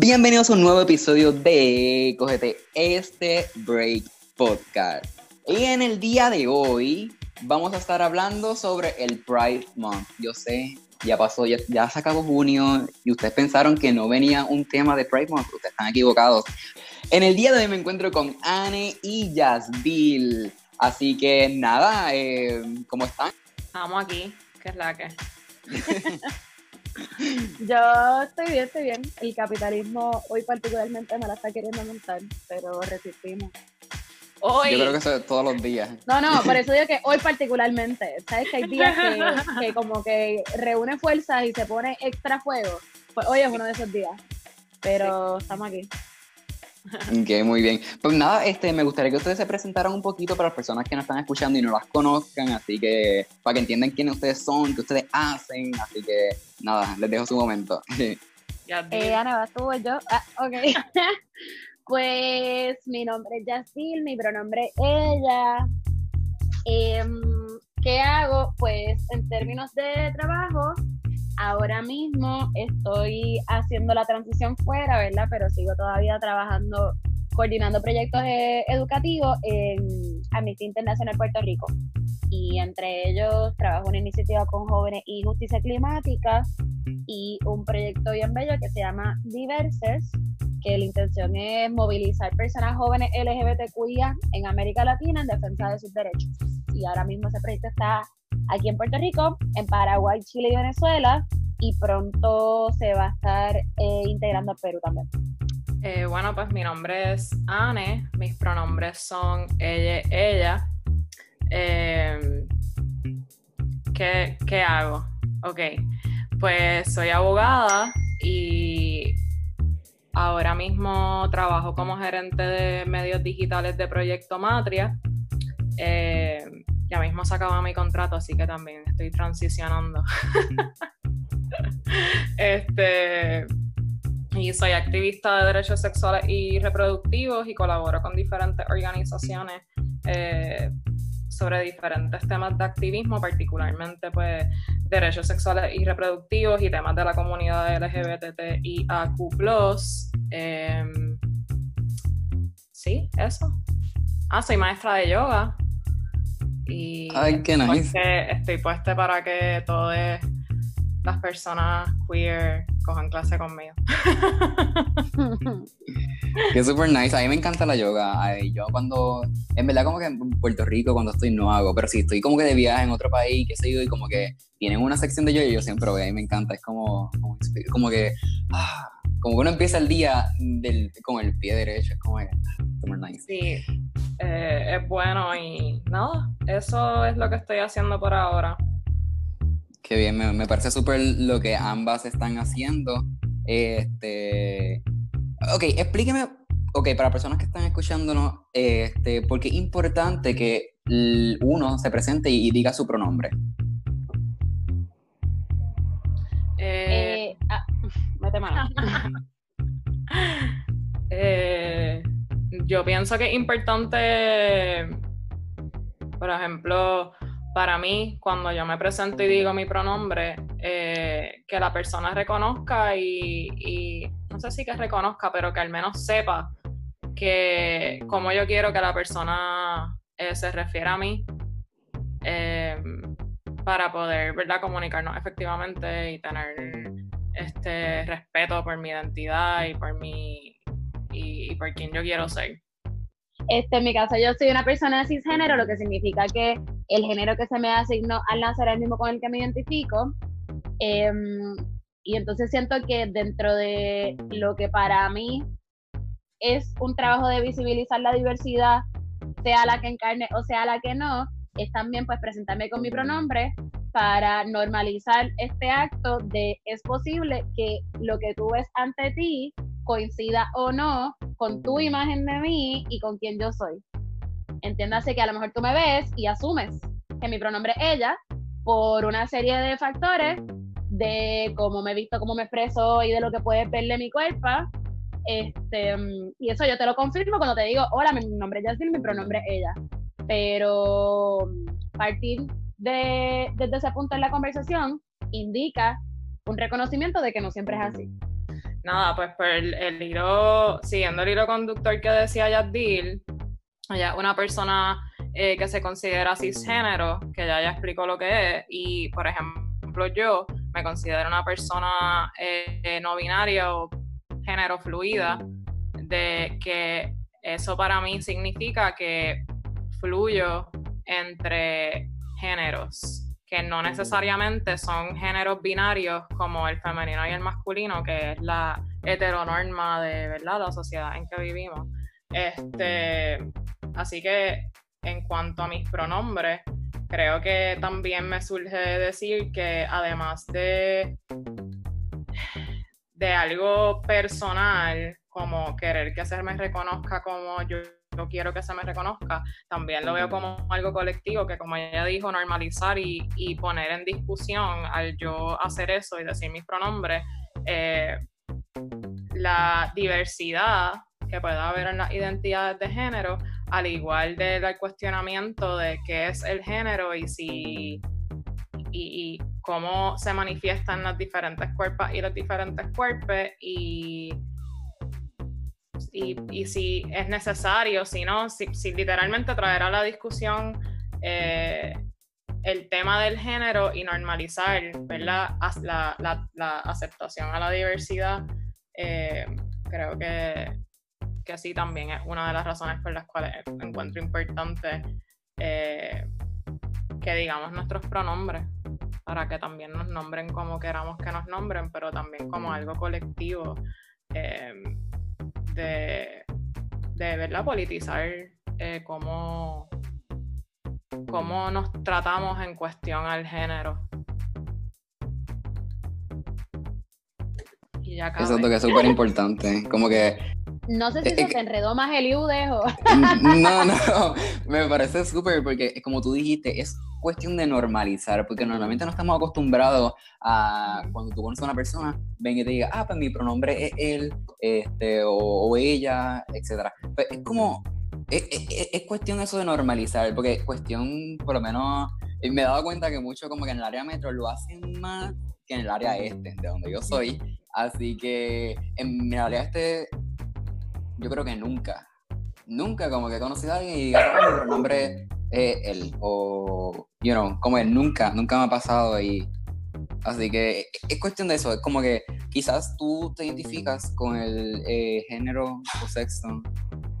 Bienvenidos a un nuevo episodio de Cógete este Break Podcast. Y en el día de hoy vamos a estar hablando sobre el Pride Month. Yo sé, ya pasó, ya, ya se acabó junio y ustedes pensaron que no venía un tema de Pride Month. Ustedes están equivocados. En el día de hoy me encuentro con Anne y Yasbil. Así que nada, eh, ¿cómo están? Estamos aquí, que es la que. Yo estoy bien, estoy bien. El capitalismo hoy particularmente me la está queriendo montar, pero resistimos. Hoy. Yo creo que eso es todos los días. No, no, por eso digo que hoy particularmente. ¿Sabes que hay días que, que como que reúne fuerzas y se pone extra fuego? Pues hoy es uno de esos días. Pero estamos aquí. Ok, muy bien. Pues nada, este, me gustaría que ustedes se presentaran un poquito para las personas que nos están escuchando y no las conozcan, así que para que entiendan quiénes ustedes son, qué ustedes hacen, así que nada, les dejo su momento. Eh, Ana, ¿vas tú o yo? Ah, ok. pues mi nombre es Yacil, mi pronombre es ella. Em, ¿Qué hago? Pues en términos de trabajo, ahora mismo estoy haciendo la transición fuera, ¿verdad? Pero sigo todavía trabajando, coordinando proyectos eh, educativos en Amnistía Internacional Puerto Rico. Y entre ellos trabajo una iniciativa con jóvenes y justicia climática y un proyecto bien bello que se llama Diverses, que la intención es movilizar personas jóvenes LGBTQIA en América Latina en defensa de sus derechos. Y ahora mismo ese proyecto está aquí en Puerto Rico, en Paraguay, Chile y Venezuela, y pronto se va a estar eh, integrando a Perú también. Eh, bueno, pues mi nombre es Anne, mis pronombres son ella, ella. Eh, ¿qué, ¿Qué hago? Ok, pues soy abogada y ahora mismo trabajo como gerente de medios digitales de Proyecto Matria. Ya mismo se acaba mi contrato, así que también estoy transicionando. este, y soy activista de derechos sexuales y reproductivos y colaboro con diferentes organizaciones eh, sobre diferentes temas de activismo, particularmente pues derechos sexuales y reproductivos y temas de la comunidad LGBTIAQ+. Eh, sí, eso. Ah, soy maestra de yoga. Y Ay, qué nice. estoy puesta para que todas las personas queer cojan clase conmigo. Que súper nice. A mí me encanta la yoga. Ay, yo cuando, en verdad como que en Puerto Rico cuando estoy no hago, pero si estoy como que de viaje en otro país, qué sé yo, y como que tienen una sección de yoga y yo siempre voy, a mí me encanta. Es como, como, como que, ah, como que uno empieza el día del, con el pie derecho, es como que, súper nice. Sí, eh, es bueno y nada, eso es lo que estoy haciendo por ahora. Qué bien, me, me parece súper lo que ambas están haciendo. Este, ok, explíqueme, ok, para personas que están escuchándonos, este, porque es importante que uno se presente y, y diga su pronombre. Eh, Eh, ah, mete mano. eh, yo pienso que es importante, por ejemplo, para mí, cuando yo me presento y digo mi pronombre, eh, que la persona reconozca y, y no sé si que reconozca, pero que al menos sepa que como yo quiero que la persona eh, se refiera a mí eh, para poder ¿verdad? comunicarnos efectivamente y tener este respeto por mi identidad y por mi y, y por quien yo quiero ser. Este, en mi caso, yo soy una persona cisgénero, lo que significa que el género que se me asignó al nacer es el mismo con el que me identifico. Em, y entonces siento que dentro de lo que para mí es un trabajo de visibilizar la diversidad, sea la que encarne o sea la que no, es también pues presentarme con mi pronombre para normalizar este acto de es posible que lo que tú ves ante ti coincida o no con tu imagen de mí y con quien yo soy. Entiéndase que a lo mejor tú me ves y asumes que mi pronombre es ella por una serie de factores de cómo me he visto, cómo me expreso y de lo que puedes verle mi cuerpo. Este, y eso yo te lo confirmo cuando te digo, hola, mi nombre es Jasmine, mi pronombre es ella. pero partir de, desde ese punto en la conversación indica un reconocimiento de que no siempre es así. Nada, pues por el, el hilo, siguiendo el hilo conductor que decía Yadil, una persona eh, que se considera cisgénero, que ya ya explicó lo que es, y por ejemplo yo me considero una persona eh, no binaria o género fluida, de que eso para mí significa que fluyo entre géneros, que no necesariamente son géneros binarios como el femenino y el masculino, que es la heteronorma de ¿verdad? la sociedad en que vivimos. Este, así que en cuanto a mis pronombres, creo que también me surge decir que además de, de algo personal, como querer que se me reconozca como yo, quiero que se me reconozca, también lo veo como algo colectivo, que como ella dijo, normalizar y, poner en discusión al yo hacer eso y decir mis pronombres, eh, la diversidad que pueda haber en las identidades de género, al igual del cuestionamiento de qué es el género y si y, cómo se manifiestan las diferentes cuerpos y los diferentes cuerpos y, y, si es necesario, si no, si, literalmente traer a la discusión eh, el tema del género y normalizar ¿verdad? La, la, aceptación a la diversidad, eh, creo que que sí también es una de las razones por las cuales encuentro importante eh, que digamos nuestros pronombres, para que también nos nombren como queramos que nos nombren, pero también como algo colectivo em, de, de ¿verdad? politizar eh, cómo, cómo nos tratamos en cuestión al género. Lo que es súper importante. Como que no sé si se te enredó más el o... No, no, me parece súper porque como tú dijiste, es cuestión de normalizar, porque normalmente no estamos acostumbrados a cuando tú conoces a una persona, ven y te diga, ah, pues mi pronombre es él, este, o, ella, etc. Pues es como, es, es, cuestión eso de normalizar, porque cuestión, por lo menos, me he dado cuenta que mucho como que en el área metro lo hacen más que en el área este, de donde yo soy. Así que en el área este yo creo que nunca, nunca como que he conocido a alguien y diga, oh, mi nombre es él, o, you know, como que nunca, nunca me ha pasado y así que es cuestión de eso, es como que quizás tú te identificas con el eh, género o sexo.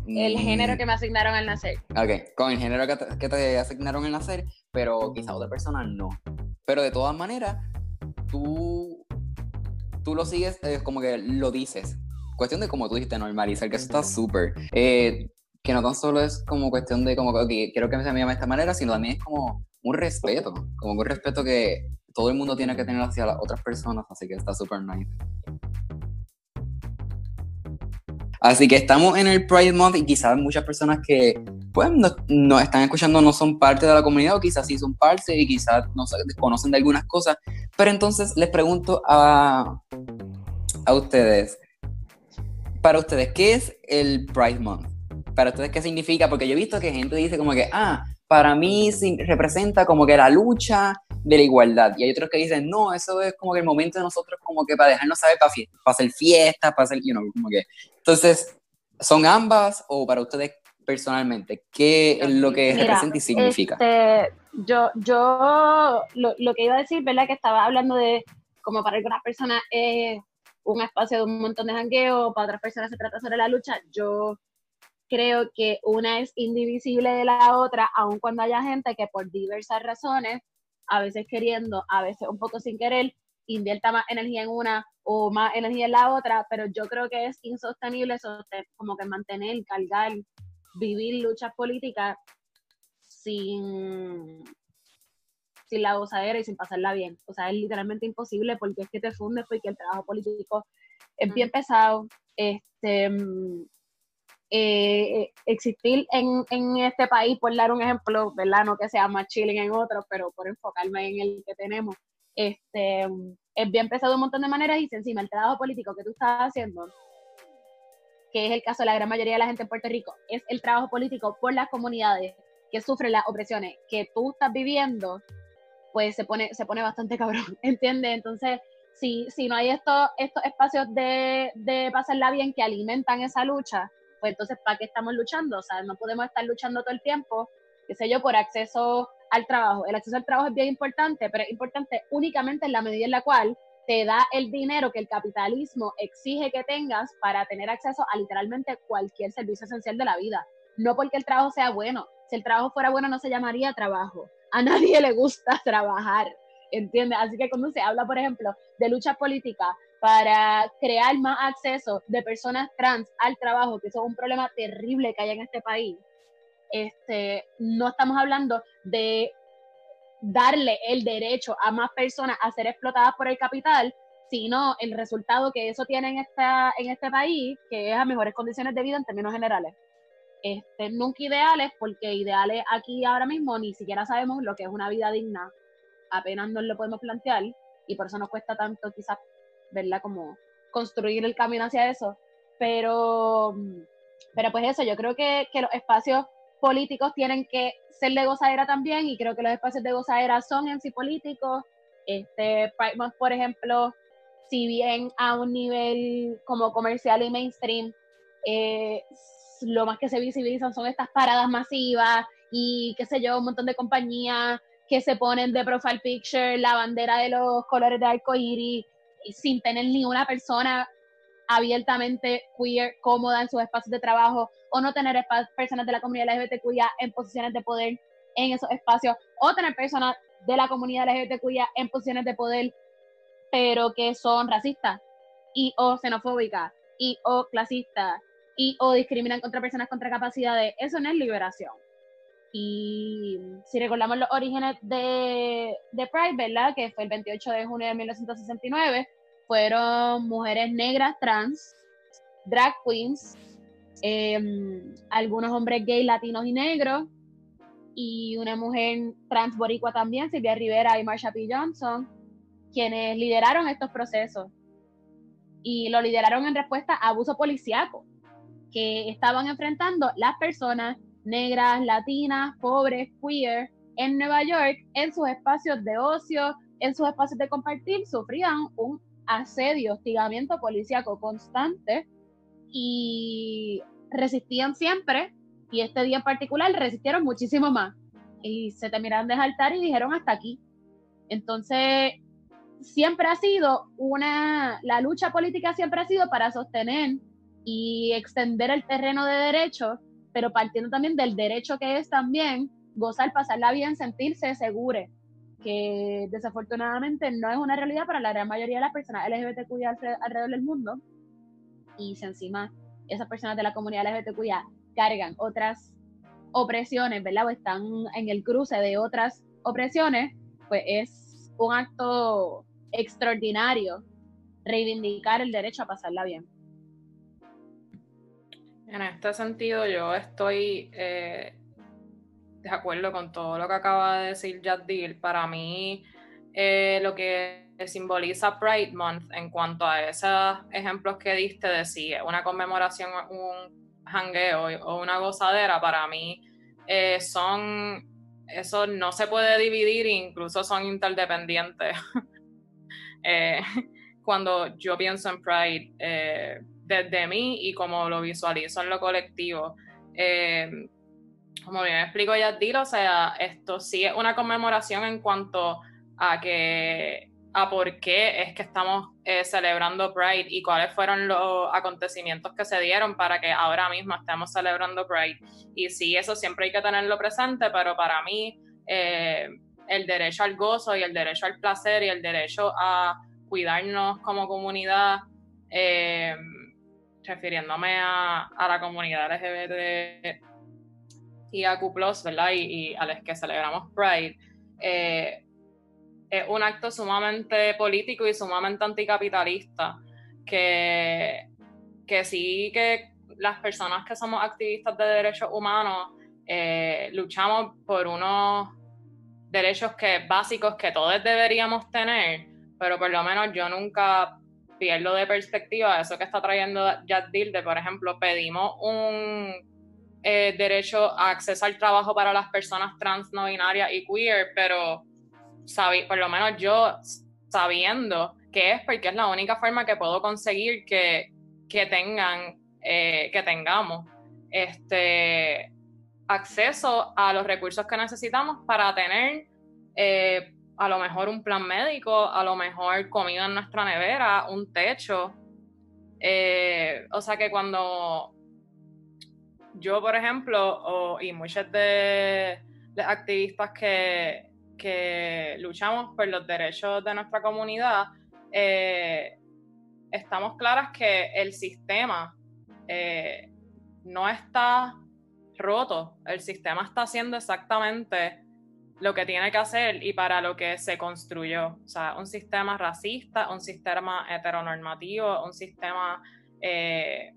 El género que me asignaron al nacer. Ok, con el género que te, que te asignaron al nacer, pero quizás otra persona no. Pero de todas maneras, tú, tú lo sigues, es como que lo dices, cuestión de, como tú dijiste, normalizar, que eso está súper. Eh, que no tan solo es como cuestión de, como, que quiero que se me llame de esta manera, sino también es como un respeto, como un respeto que todo el mundo tiene que tener hacia las otras personas, así que está súper nice. Así que estamos en el Pride Month y quizás muchas personas que pues nos están escuchando no son parte de la comunidad o quizás sí son parte y quizás no desconocen de algunas cosas. Pero entonces les pregunto a, a ustedes, para ustedes, ¿qué es el Pride Month? Para ustedes, ¿qué significa? Porque yo he visto que gente dice como que, ah, para mí representa como que la lucha de la igualdad. Y hay otros que dicen, no, eso es como que el momento de nosotros como que para dejarnos saber, para, para hacer fiesta, para hacer, you know, como que... Entonces, ¿son ambas o para ustedes personalmente? ¿Qué es lo que representa y significa? Este, yo, yo lo, lo, que iba a decir, ¿verdad? Que estaba hablando de como para algunas personas es un espacio de un montón de jangueo, para otras personas se trata sobre la lucha, yo creo que una es indivisible de la otra, aun cuando haya gente que por diversas razones, a veces queriendo, a veces un poco sin querer, invierta más energía en una o más energía en la otra, pero yo creo que es insostenible como que mantener, cargar, vivir luchas políticas sin, sin la gozadera y sin pasarla bien. O sea, es literalmente imposible porque es que te fundes porque el trabajo político es bien pesado. Este, mm, eh, existir en, en, este país, por dar un ejemplo, ¿verdad? No que sea más chilling en otro, pero por enfocarme en el que tenemos, este, mm, es bien pesado de un montón de maneras y encima el trabajo político que tú estás haciendo, que es el caso de la gran mayoría de la gente en Puerto Rico, es el trabajo político por las comunidades que sufre las opresiones que tú estás viviendo, pues se pone, se pone bastante cabrón, ¿entiendes? Entonces, si, si no hay estos, estos espacios de, de pasarla bien que alimentan esa lucha, pues entonces, ¿para qué estamos luchando? O sea, no podemos estar luchando todo el tiempo, qué sé yo, por acceso al trabajo. El acceso al trabajo es bien importante, pero es importante únicamente en la medida en la cual te da el dinero que el capitalismo exige que tengas para tener acceso a literalmente cualquier servicio esencial de la vida. No porque el trabajo sea bueno. Si el trabajo fuera bueno, no se llamaría trabajo. A nadie le gusta trabajar, ¿entiendes? Así que cuando se habla, por ejemplo, de lucha política para crear más acceso de personas trans al trabajo, que eso es un problema terrible que hay en este país, este, no estamos hablando de darle el derecho a más personas a ser explotadas por el capital, sino el resultado que eso tiene en, esta, en este país, que es a mejores condiciones de vida en términos generales. Este, nunca ideales, porque ideales aquí ahora mismo ni siquiera sabemos lo que es una vida digna, apenas nos lo podemos plantear, y por eso nos cuesta tanto quizás, ¿verdad? Como construir el camino hacia eso. Pero, pero pues eso, yo creo que, que los espacios políticos tienen que ser de gozadera también y creo que los espacios de gozadera son en sí políticos. Este, Pride por ejemplo, si bien a un nivel como comercial y mainstream, eh, lo más que se visibilizan son estas paradas masivas y qué sé yo, un montón de compañías que se ponen de profile picture la bandera de los colores de arco iris sin tener ni una persona abiertamente queer, cómoda en sus espacios de trabajo, o no tener personas de la comunidad LGBTQIA en posiciones de poder en esos espacios, o tener personas de la comunidad LGBTQIA en posiciones de poder, pero que son racistas, y o xenofóbicas, y o clasistas, y o discriminan contra personas contra capacidades. Eso no es liberación. Y si recordamos los orígenes de, de Pride. Que fue el 28 de junio de 1969, fueron mujeres negras trans, drag queens, em, algunos hombres gay, latinos y negros, y una mujer trans boricua también, Silvia Rivera y Marsha P. Johnson, quienes lideraron estos procesos. Y lo lideraron en respuesta a abuso policiaco que estaban enfrentando las personas negras, latinas, pobres, queer en Nueva York en sus espacios de ocio, en sus espacios de compartir, sufrían un asedio, hostigamiento policíaco constante y resistían siempre y este día en particular resistieron muchísimo más y se terminaron de saltar y dijeron hasta aquí. Entonces, siempre ha sido una, la lucha política siempre ha sido para sostener y extender el terreno de derechos, pero partiendo también del derecho que es también gozar, pasarla bien, sentirse seguro que desafortunadamente no es una realidad para la gran mayoría de las personas LGBTQIA alrededor del mundo. Y si encima esas personas de la comunidad LGBTQIA cargan otras opresiones, ¿verdad? O están en el cruce de otras opresiones, pues es un acto extraordinario reivindicar el derecho a pasarla bien. En este sentido, yo estoy eh, de acuerdo con todo lo que acaba de decir Jadil. Para mí, eh, lo que simboliza Pride Month en cuanto a esos ejemplos que diste de si una conmemoración, un hangueo o una gozadera, para mí eh, son, eso no se puede dividir, incluso son interdependientes. cuando yo pienso en Pride, desde mí y como lo visualizo en lo colectivo. Eh, como bien explico ya o sea, esto sí es una conmemoración en cuanto a que a por qué es que estamos eh, celebrando Pride y cuáles fueron los acontecimientos que se dieron para que ahora mismo estemos celebrando Pride. Y sí, eso siempre hay que tenerlo presente, pero para mí eh, el derecho al gozo y el derecho al placer y el derecho a cuidarnos como comunidad eh, refiriéndome a, la comunidad LGBT y a Q+, ¿verdad? Y, a los que celebramos Pride, eh, es un acto sumamente político y sumamente anticapitalista que, que sí que las personas que somos activistas de derechos humanos eh, luchamos por unos derechos que básicos que todos deberíamos tener, pero por lo menos yo nunca pierdo de perspectiva eso que está trayendo Jack Dilde, por ejemplo, pedimos un eh, derecho a acceso al trabajo para las personas trans, no binarias y queer, pero por lo menos yo sabiendo que es porque es la única forma que puedo conseguir que, tengan, eh, que tengamos este acceso a los recursos que necesitamos para tener eh, a lo mejor un plan médico, a lo mejor comida en nuestra nevera, un techo. Eh, o sea que cuando yo, por ejemplo, y muchos de los activistas que, luchamos por los derechos de nuestra comunidad, eh, estamos claras que el sistema no está roto, el sistema está haciendo exactamente lo que tiene que hacer y para lo que se construyó. O sea, un sistema racista, un sistema heteronormativo, un sistema eh,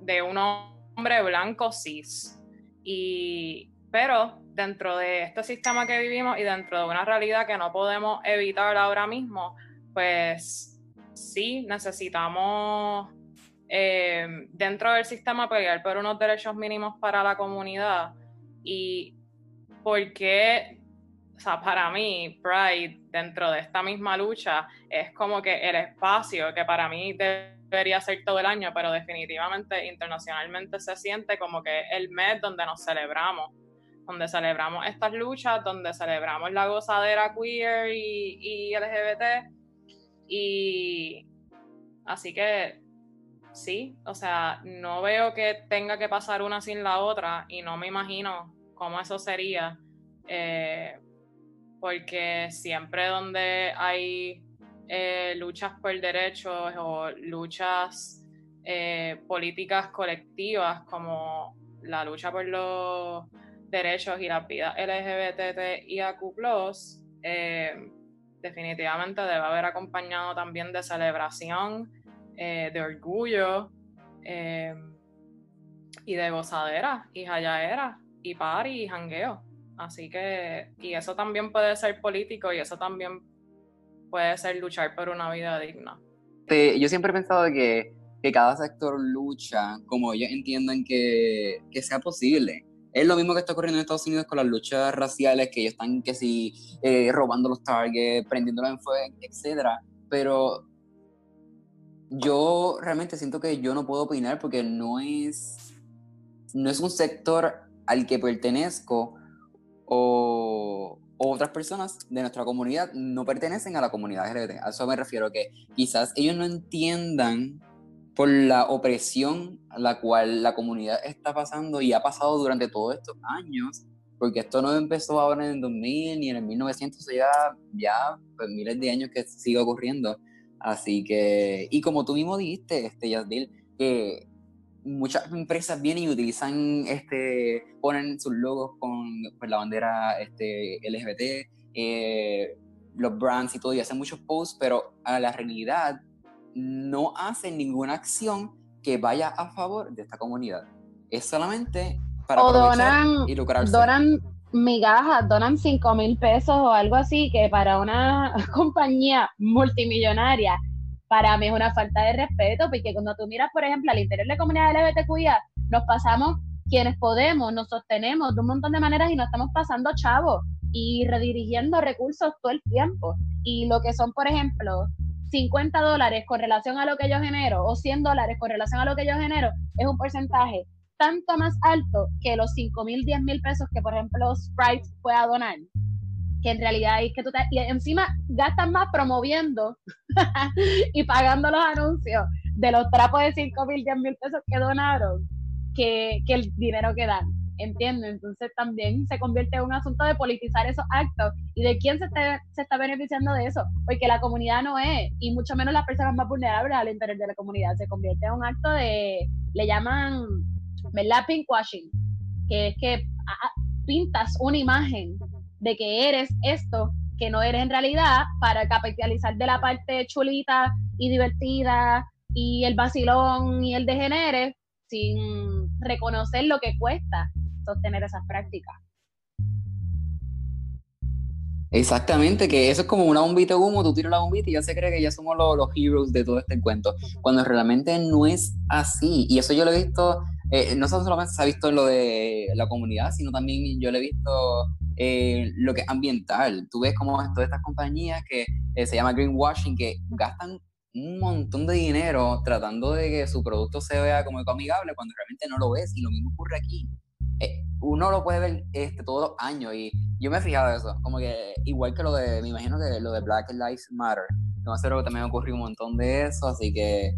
de un hombre blanco cis. Y, pero dentro de este sistema que vivimos y dentro de una realidad que no podemos evitar ahora mismo, pues sí necesitamos eh, dentro del sistema pelear por unos derechos mínimos para la comunidad y por qué, o sea, para mí, Pride, dentro de esta misma lucha, es como que el espacio que para mí debería ser todo el año, pero definitivamente internacionalmente se siente como que el mes donde nos celebramos, donde celebramos estas luchas, donde celebramos la gozadera queer y, y LGBT. Y así que sí, o sea, no veo que tenga que pasar una sin la otra y no me imagino cómo eso sería, eh, porque siempre donde hay eh, luchas por derechos o luchas eh, políticas colectivas como la lucha por los derechos y las vidas LGBTIAQ+, definitivamente debe haber acompañado también de celebración, eh, de orgullo eh, y de gozadera y jayaera y party y jangueo. Así que, y eso también puede ser político y eso también puede ser luchar por una vida digna. yo siempre he pensado que, que cada sector lucha como ellos entiendan que, que, sea posible. Es lo mismo que está ocurriendo en Estados Unidos con las luchas raciales, que ellos están que si eh, robando los targets, prendiéndolos en fuego, etc. Pero yo realmente siento que yo no puedo opinar porque no es, no es un sector al que pertenezco o, otras personas de nuestra comunidad no pertenecen a la comunidad LGBT. A eso me refiero que quizás ellos no entiendan por la opresión la cual la comunidad está pasando y ha pasado durante todos estos años, porque esto no empezó ahora en el 2000 ni en el 1900, ya, ya pues, miles de años que sigue ocurriendo. Así que, y como tú mismo dijiste, este, Yasdil, que muchas empresas vienen y utilizan, este, ponen sus logos con pues, la bandera este, LGBT, eh, los brands y todo, y hacen muchos posts, pero a la realidad no hacen ninguna acción que vaya a favor de esta comunidad. Es solamente para o y lucrarse migajas, donan 5 mil pesos o algo así, que para una compañía multimillonaria, para mí es una falta de respeto, porque cuando tú miras, por ejemplo, al interior de la comunidad LGBTQIA, nos pasamos quienes podemos, nos sostenemos de un montón de maneras y nos estamos pasando chavos y redirigiendo recursos todo el tiempo. Y lo que son, por ejemplo, 50 dólares con relación a lo que yo genero o 100 dólares con relación a lo que yo genero, es un porcentaje tanto más alto que los 5 mil, 10 mil pesos que, por ejemplo, Sprite pueda donar. Que en realidad es que tú te, y encima gastan más promoviendo y pagando los anuncios de los trapos de 5 mil, 10 mil pesos que donaron que, que el dinero que dan. ¿Entiendes? Entonces también se convierte en un asunto de politizar esos actos y de quién se, se está beneficiando de eso, porque la comunidad no es, y mucho menos las personas más vulnerables al interior de la comunidad, se convierte en un acto de, le llaman ¿verdad? Pinkwashing, que es que pintas una imagen de que eres esto que no eres en realidad para capitalizar de la parte chulita y divertida y el vacilón y el degenere sin reconocer lo que cuesta sostener esas prácticas. Exactamente, que eso es como una bombita de humo, tú tiras la bombita y ya se cree que ya somos los, los heroes de todo este cuento, cuando realmente no es así. Y eso yo lo he visto eh, no solamente se ha visto en lo de la comunidad, sino también yo lo he visto en lo que es ambiental. Tú ves como todas estas compañías que eh, se llama greenwashing, que gastan un montón de dinero tratando de que su producto se vea como amigable cuando realmente no lo es y lo mismo ocurre aquí. Eh, uno lo puede ver este, todos los años. Y yo me he fijado eso, como que igual que lo de, me imagino que lo de Black Lives Matter, no sé, que también ocurrió un montón de eso, así que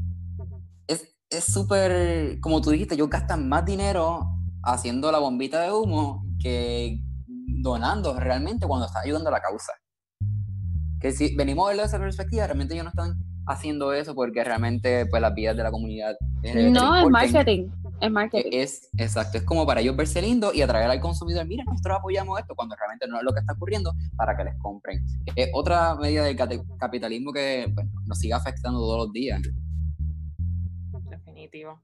es súper, como tú dijiste, ellos gastan más dinero haciendo la bombita de humo que donando realmente cuando está ayudando a la causa. Que si venimos a verlo desde esa perspectiva, realmente ellos no están haciendo eso porque realmente pues las vidas de la comunidad no es marketing es marketing. Es exacto es como para ellos verse lindo y atraer al consumidor. Mira nosotros apoyamos esto cuando realmente no es lo que está ocurriendo para que les compren. Es otra medida del capitalismo que nos sigue afectando todos los días. Definitivo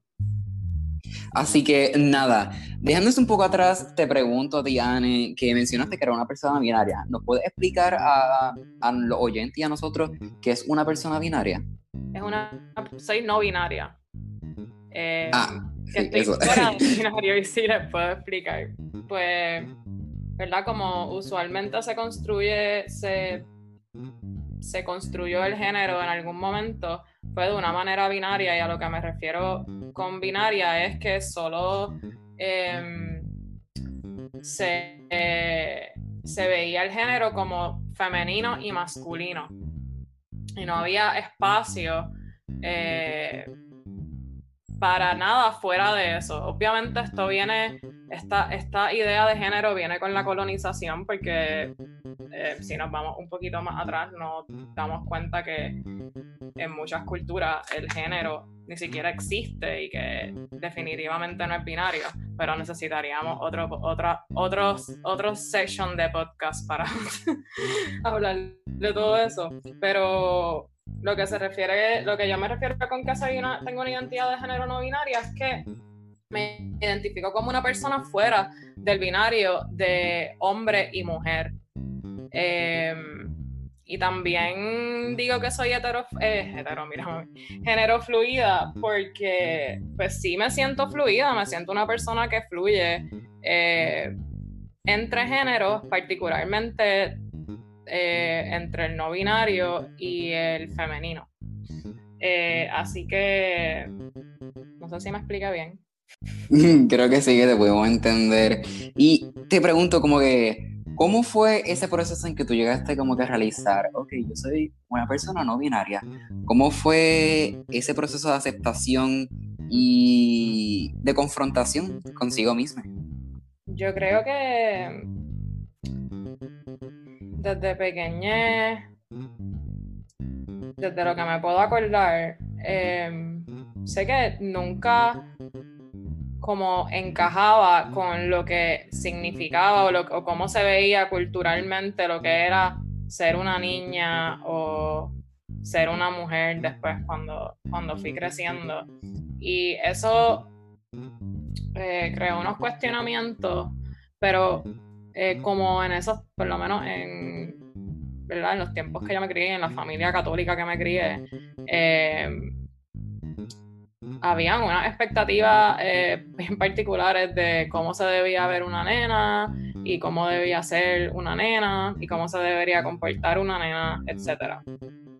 Así que nada, dejándose un poco atrás, te pregunto Diane, que mencionaste que era una persona binaria. ¿Nos puedes explicar a, a los oyentes y a nosotros qué es una persona binaria? Es una, soy no binaria. Eh, ah, que estoy fuera binario y sí les puedo explicar. Pues, ¿verdad? Como usualmente se construye, se, se construyó el género en algún momento fue de una manera binaria y a lo que me refiero con binaria es que solo em, se, eh, se veía el género como femenino y masculino y no había espacio eh, para nada fuera de eso. Obviamente esto viene, esta, esta idea de género viene con la colonización porque eh, si nos vamos un poquito más atrás nos damos cuenta que en muchas culturas el género ni siquiera existe y que definitivamente no es binario, pero necesitaríamos otro, otra, otros, otros session de podcast para hablar de todo eso. Pero lo que se refiere, lo que yo me refiero con que soy una, tengo una identidad de género no binaria es que me identifico como una persona fuera del binario de hombre y mujer. Eh, y también digo que soy hetero, eh, hetero, mira, género fluida, porque pues sí me siento fluida, me siento una persona que fluye eh, entre géneros, particularmente eh, entre el no binario y el femenino. así que no sé si me explica bien. Creo que sí que te podemos entender. Y te pregunto como que ¿Cómo fue ese proceso en que tú llegaste como que a realizar, ok, yo soy una persona no binaria? ¿Cómo fue ese proceso de aceptación y de confrontación consigo misma? Yo creo que desde pequeña, desde lo que me puedo acordar, em, sé que nunca como encajaba con lo que significaba o, lo, cómo se veía culturalmente lo que era ser una niña o ser una mujer después cuando, cuando fui creciendo. Y eso eh, creó unos cuestionamientos, pero eh, como en esos, por lo menos en, ¿verdad? en los tiempos que yo me crié, en la familia católica que me crié, eh, habían unas expectativas eh, bien particulares de cómo se debía ver una nena y cómo debía ser una nena y cómo se debería comportar una nena, etc.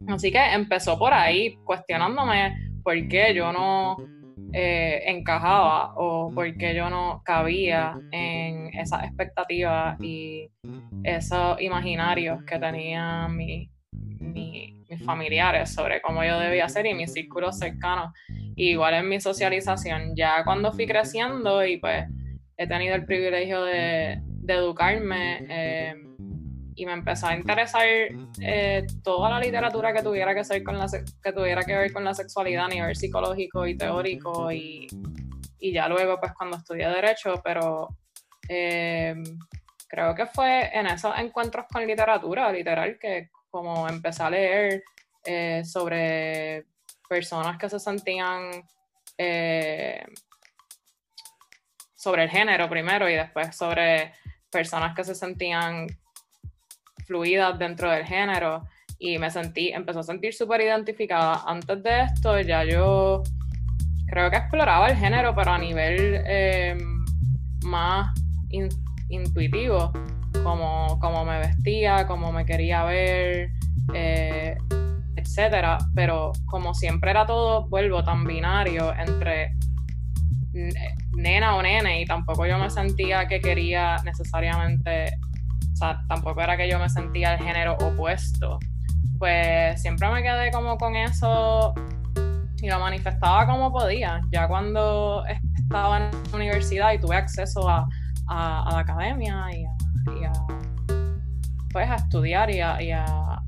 Así que empezó por ahí cuestionándome por qué yo no eh, encajaba o por qué yo no cabía en esas expectativas y esos imaginarios que tenían mis familiares sobre cómo yo debía ser y mis círculos cercanos igual en mi socialización. Ya cuando fui creciendo y pues he tenido el privilegio de, educarme eh, y me empezó a interesar eh, toda la literatura que tuviera que, ser con la, que tuviera que ver con la sexualidad a nivel psicológico y teórico y, ya luego pues cuando estudié derecho, pero eh, creo que fue en esos encuentros con literatura, literal, que como empecé a leer sobre personas que se sentían eh, sobre el género primero y después sobre personas que se sentían fluidas dentro del género y me sentí, empezó a sentir súper identificada. Antes de esto ya yo creo que exploraba el género, pero a nivel em, más intuitivo, como, como me vestía, como me quería ver, eh, etcétera. Pero como siempre era todo, vuelvo tan binario entre nena o nene, y tampoco yo me sentía que quería necesariamente, o sea, tampoco era que yo me sentía el género opuesto. Pues siempre me quedé como con eso y lo manifestaba como podía. Ya cuando estaba en la universidad y tuve acceso a, la academia y a, pues, a estudiar y a,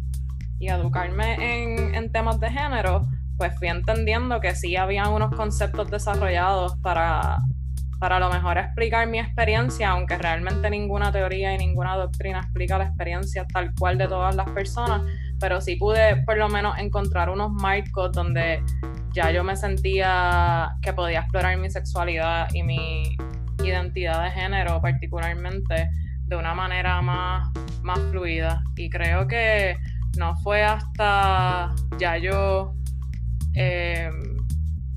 y educarme en, en, temas de género, pues fui entendiendo que sí había unos conceptos desarrollados para, para lo mejor explicar mi experiencia, aunque realmente ninguna teoría y ninguna doctrina explica la experiencia tal cual de todas las personas, pero sí pude por lo menos encontrar unos marcos donde ya yo me sentía que podía explorar mi sexualidad y mi identidad de género particularmente de una manera más, más fluida. Y creo que no fue hasta ya yo em,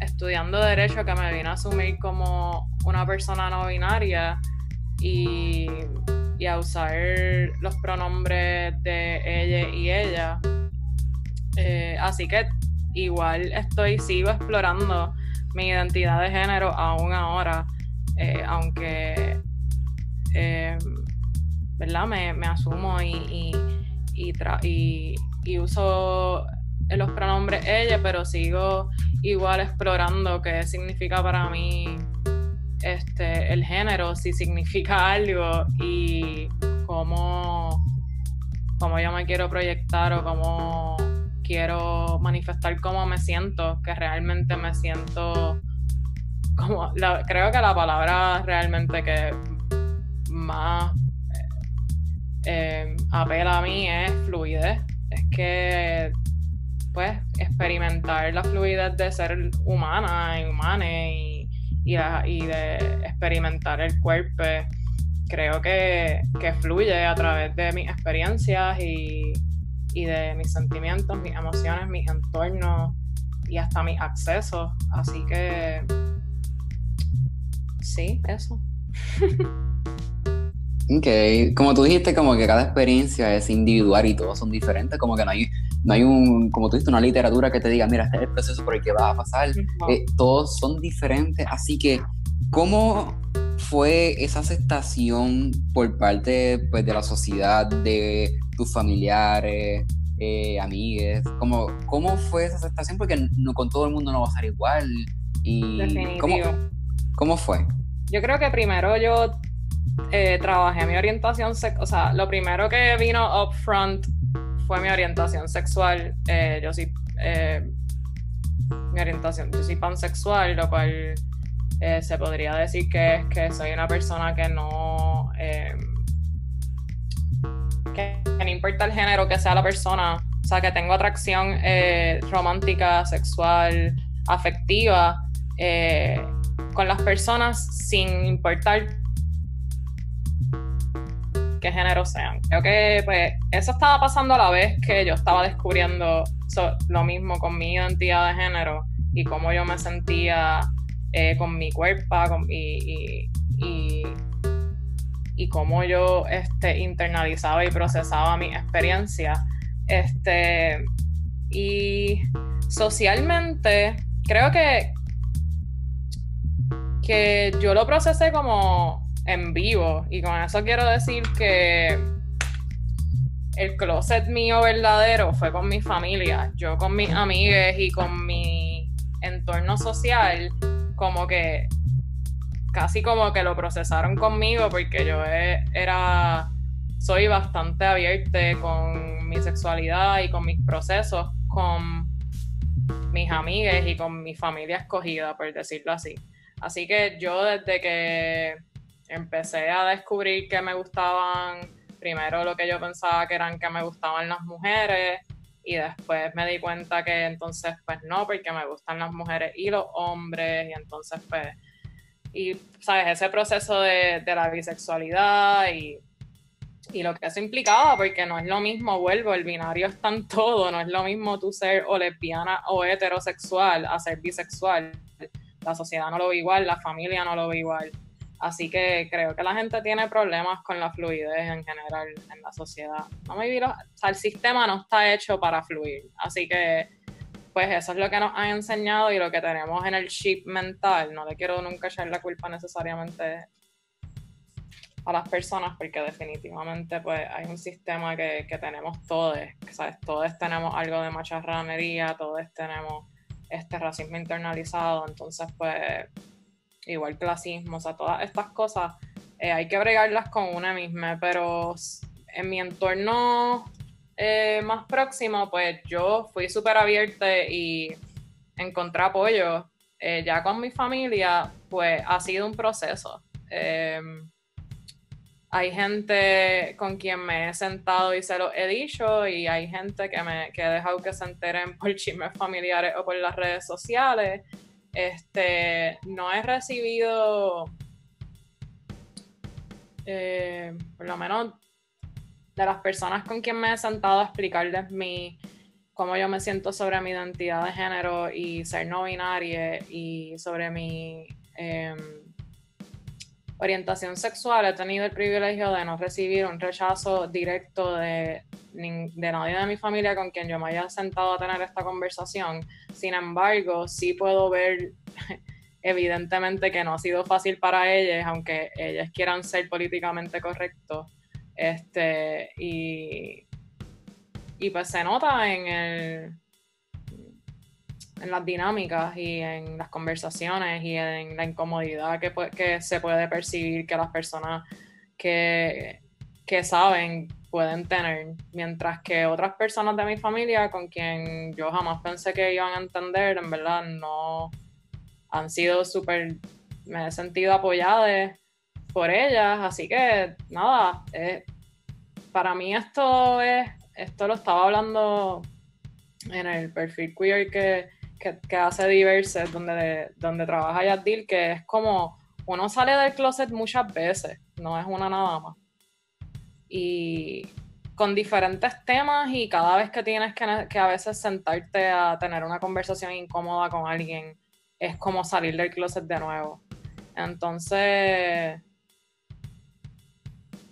estudiando derecho que me vine a asumir como una persona no binaria y, a usar los pronombres de ella y ella. Eh, así que igual estoy, sigo explorando mi identidad de género aún ahora, eh, aunque, eh, ¿verdad? Me, asumo y, y, uso los pronombres ella, pero sigo igual explorando qué significa para mí este, el género, si significa algo y cómo, cómo yo me quiero proyectar o cómo quiero manifestar cómo me siento, que realmente me siento como, creo que la palabra realmente que más eh, apela a mí es fluidez. Es que, pues, experimentar la fluidez de ser humana y humana y, y, de experimentar el cuerpo, creo que, que fluye a través de mis experiencias y, y de mis sentimientos, mis emociones, mis entornos y hasta mis accesos. Así que sí, eso. Ok, como tú dijiste, como que cada experiencia es individual y todos son diferentes, como que no hay, no hay un, como tú dijiste, una literatura que te diga, mira, este es el proceso por el que va a pasar, eh, todos son diferentes, así que, ¿cómo fue esa aceptación por parte pues, de la sociedad, de tus familiares, eh, amigues? ¿Cómo, ¿Cómo fue esa aceptación? Porque no con todo el mundo no va a ser igual. Y ¿cómo, ¿Cómo fue? Yo creo que primero yo eh, trabajé mi orientación, o sea, lo primero que vino up front fue mi orientación sexual. Eh, yo sí, eh, mi orientación, yo soy pansexual, lo cual se podría decir que es que soy una persona que no que, no importa el género que sea la persona, o sea, que tengo atracción romántica, sexual, afectiva con las personas sin importar qué género sean. Creo que pues, eso estaba pasando a la vez que yo estaba descubriendo lo mismo con mi identidad de género y cómo yo me sentía eh, con mi cuerpo con, y, y y cómo yo este, internalizaba y procesaba mi experiencia. Este, y socialmente, creo que, que yo lo procesé como en vivo. Y con eso quiero decir que el closet mío verdadero fue con mi familia. Yo con mis amigas y con mi entorno social, como que casi como que lo procesaron conmigo porque yo era, soy bastante abierta con mi sexualidad y con mis procesos, con mis amigas y con mi familia escogida, por decirlo así. Así que yo desde que empecé a descubrir que me gustaban, primero lo que yo pensaba que eran que me gustaban las mujeres y después me di cuenta que entonces pues no, porque me gustan las mujeres y los hombres y entonces pues y, ¿sabes? Ese proceso de, la bisexualidad y, lo que eso implicaba, porque no es lo mismo, vuelvo, el binario está en todo, no es lo mismo tú ser o lesbiana o heterosexual a ser bisexual. la sociedad no lo ve igual, la familia no lo ve igual. Así que creo que la gente tiene problemas con la fluidez en general en la sociedad. No me o sea, el sistema no está hecho para fluir. Así que, pues eso es lo que nos han enseñado y lo que tenemos en el chip mental. No le quiero nunca echar la culpa necesariamente a las personas porque definitivamente pues hay un sistema que, que tenemos todos, ¿sabes? Todos tenemos algo de macharranería, todos tenemos este racismo internalizado, entonces pues igual clasismo, o sea, todas estas cosas eh, hay que bregarlas con una misma, pero en mi entorno eh, más próximo, pues yo fui súper abierta y encontré apoyo. Eh, ya con mi familia, pues ha sido un proceso. Em, hay gente con quien me he sentado y se lo he dicho y hay gente que, me, que he dejado que se enteren por chismes familiares o por las redes sociales este, no he recibido, eh, por lo menos de las personas con quien me he sentado a explicarles mi, cómo yo me siento sobre mi identidad de género y ser no binaria y sobre mi em, orientación sexual, he tenido el privilegio de no recibir un rechazo directo de, de nadie de mi familia con quien yo me haya sentado a tener esta conversación. Sin embargo, sí puedo ver evidentemente que no ha sido fácil para ellas, aunque ellas quieran ser políticamente correctos. Este, y, y pues se nota en el en las dinámicas y en las conversaciones y en la incomodidad que, que se puede percibir que las personas que, que saben pueden tener, mientras que otras personas de mi familia con quien yo jamás pensé que iban a entender, en verdad no han sido súper, me he sentido apoyada por ellas, así que nada, eh, para mí esto es, esto lo estaba hablando en el perfil queer que, que, hace Diverse, donde, donde trabaja Yadil, que es como uno sale del closet muchas veces, no es una nada más y con diferentes temas y cada vez que tienes que, a veces sentarte a tener una conversación incómoda con alguien es como salir del closet de nuevo. Entonces,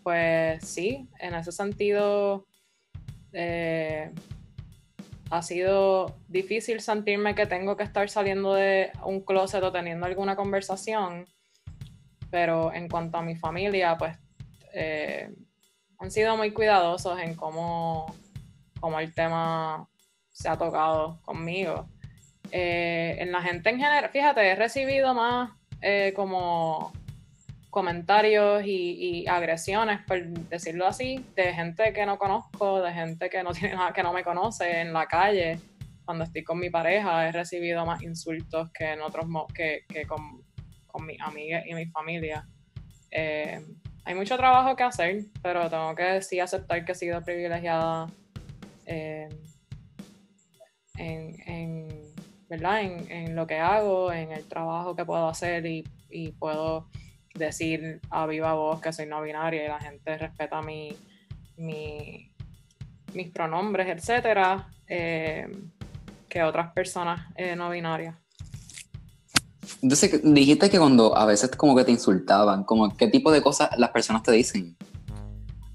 pues sí, en ese sentido eh, ha sido difícil sentirme que tengo que estar saliendo de un closet o teniendo alguna conversación, pero en cuanto a mi familia, pues... Eh, han sido muy cuidadosos en cómo, cómo el tema se ha tocado conmigo. Eh, en la gente en general, fíjate, he recibido más eh, como comentarios y, agresiones, por decirlo así, de gente que no conozco, de gente que no tiene nada, que no me conoce en la calle. Cuando estoy con mi pareja he recibido más insultos que en otros que, que con, con mis amigas y mi familia. Eh, hay mucho trabajo que hacer, pero tengo que sí aceptar que he sido privilegiada eh, en, ¿verdad? En, lo que hago, en el trabajo que puedo hacer y, puedo decir a viva voz que soy no binaria y la gente respeta mi, mis pronombres, etcétera, eh, que otras personas eh, no binarias. Entonces, dijiste que cuando a veces como que te insultaban, como qué tipo de cosas las personas te dicen.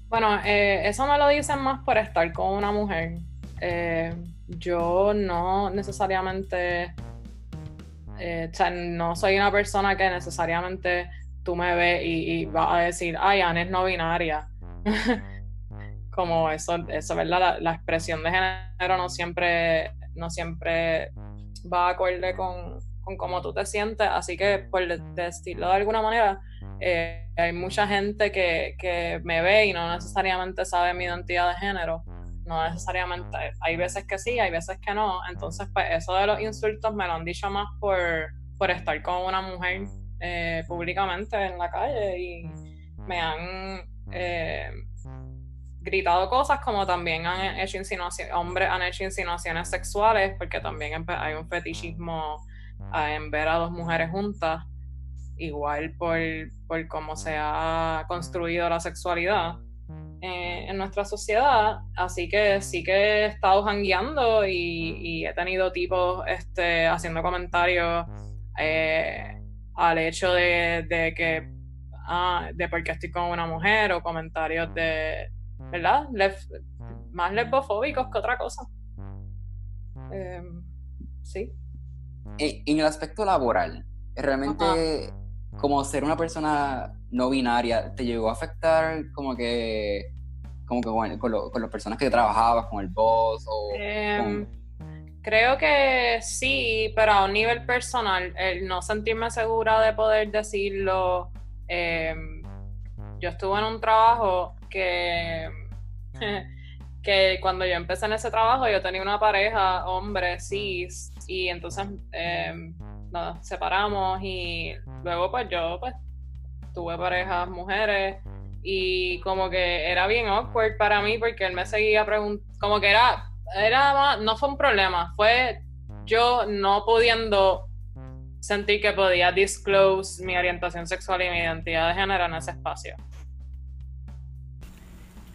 Bueno, eh, eso me lo dicen más por estar con una mujer. Eh, yo no necesariamente, eh, o sea, no soy una persona que necesariamente tú me ves y, vas a decir, ay, Ana es no binaria. como eso, eso ¿verdad? La, la, expresión de género no siempre, no siempre va acorde con, con cómo tú te sientes, así que por decirlo de alguna manera, eh, hay mucha gente que, que, me ve y no necesariamente sabe mi identidad de género, no necesariamente, hay veces que sí, hay veces que no, entonces pues eso de los insultos me lo han dicho más por, por estar con una mujer eh, públicamente en la calle y me han... Eh, gritado cosas como también han hecho insinuaciones, hombres han hecho insinuaciones sexuales porque también hay un fetichismo en ver a dos mujeres juntas, igual por, por cómo se ha construido la sexualidad eh, en nuestra sociedad. Así que sí que he estado jangueando y, he tenido tipos este, haciendo comentarios eh, al hecho de, de que, ah, de por qué estoy con una mujer o comentarios de, ¿verdad? más lesbofóbicos que otra cosa. Em, sí. En, el aspecto laboral, realmente como ser una persona no binaria, ¿te llegó a afectar como que, como que bueno, con, con las personas que trabajabas, con el boss o em, Creo que sí, pero a un nivel personal, el no sentirme segura de poder decirlo. Em, yo estuve en un trabajo que, que cuando yo empecé en ese trabajo yo tenía una pareja, hombre, cis, y entonces eh, nos separamos y luego pues yo pues tuve parejas mujeres y como que era bien awkward para mí porque él me seguía preguntando, como que era era no fue un problema, fue yo no pudiendo sentir que podía disclose mi orientación sexual y mi identidad de género en ese espacio.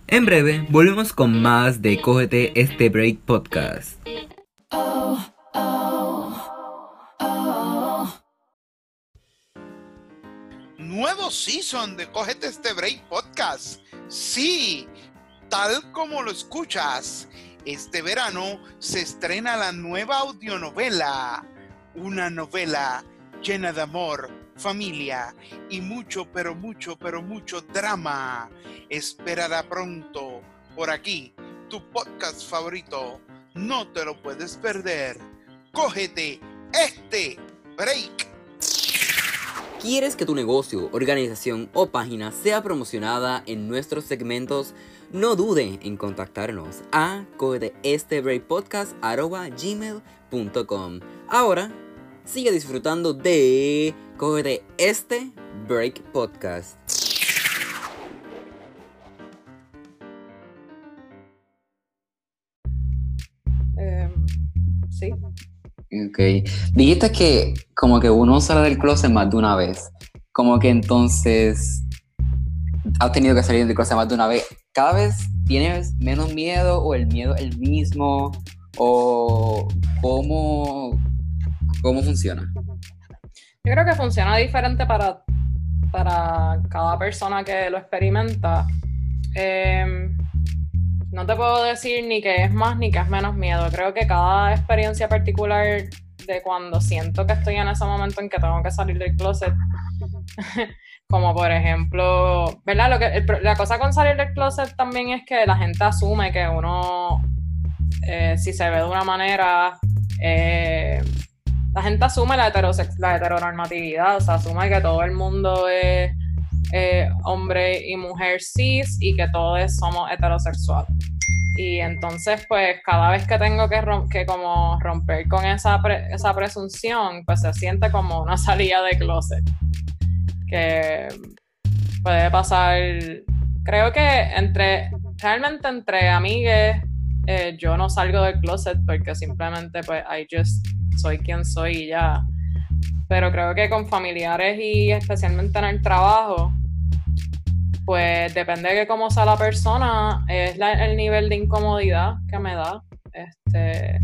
En breve, volvemos con más de Cógete este Break Podcast. Nuevo season de Cógete este Break Podcast. Sí, tal como lo escuchas este verano se estrena la nueva audionovela, una novela llena de amor, familia y mucho, pero mucho, pero mucho drama. Esperará pronto por aquí, tu podcast favorito. No te lo puedes perder. Cógete este break. ¿Quieres que tu negocio, organización o página sea promocionada en nuestros segmentos? No dude en contactarnos a gmail.com Ahora, sigue disfrutando de Cógete este Break Podcast. Em, sí. Ok. Dijiste que como que uno sale del closet más de una vez. Como que entonces has tenido que salir del closet más de una vez. ¿Cada vez tienes menos miedo o el miedo el mismo? ¿O cómo, cómo funciona? Yo creo que funciona diferente para, para cada persona que lo experimenta. Em, no te puedo decir ni que es más ni que es menos miedo. Creo que cada experiencia particular de cuando siento que estoy en ese momento en que tengo que salir del closet, como por ejemplo, ¿verdad? Lo que, la cosa con salir del closet también es que la gente asume que uno, eh, si se ve de una manera, eh, la gente asume la, la heteronormatividad, o sea, asume que todo el mundo es eh, hombre y mujer cis y que todos somos heterosexuales. Y entonces, pues, cada vez que tengo que, que como romper con esa, esa presunción, pues se siente como una salida de closet. Que puede pasar, creo que entre, realmente entre amigues, eh, yo no salgo del closet porque simplemente, pues, I just soy quien soy y ya pero creo que con familiares y especialmente en el trabajo, pues depende de cómo sea la persona, es el nivel de incomodidad que me da. Este,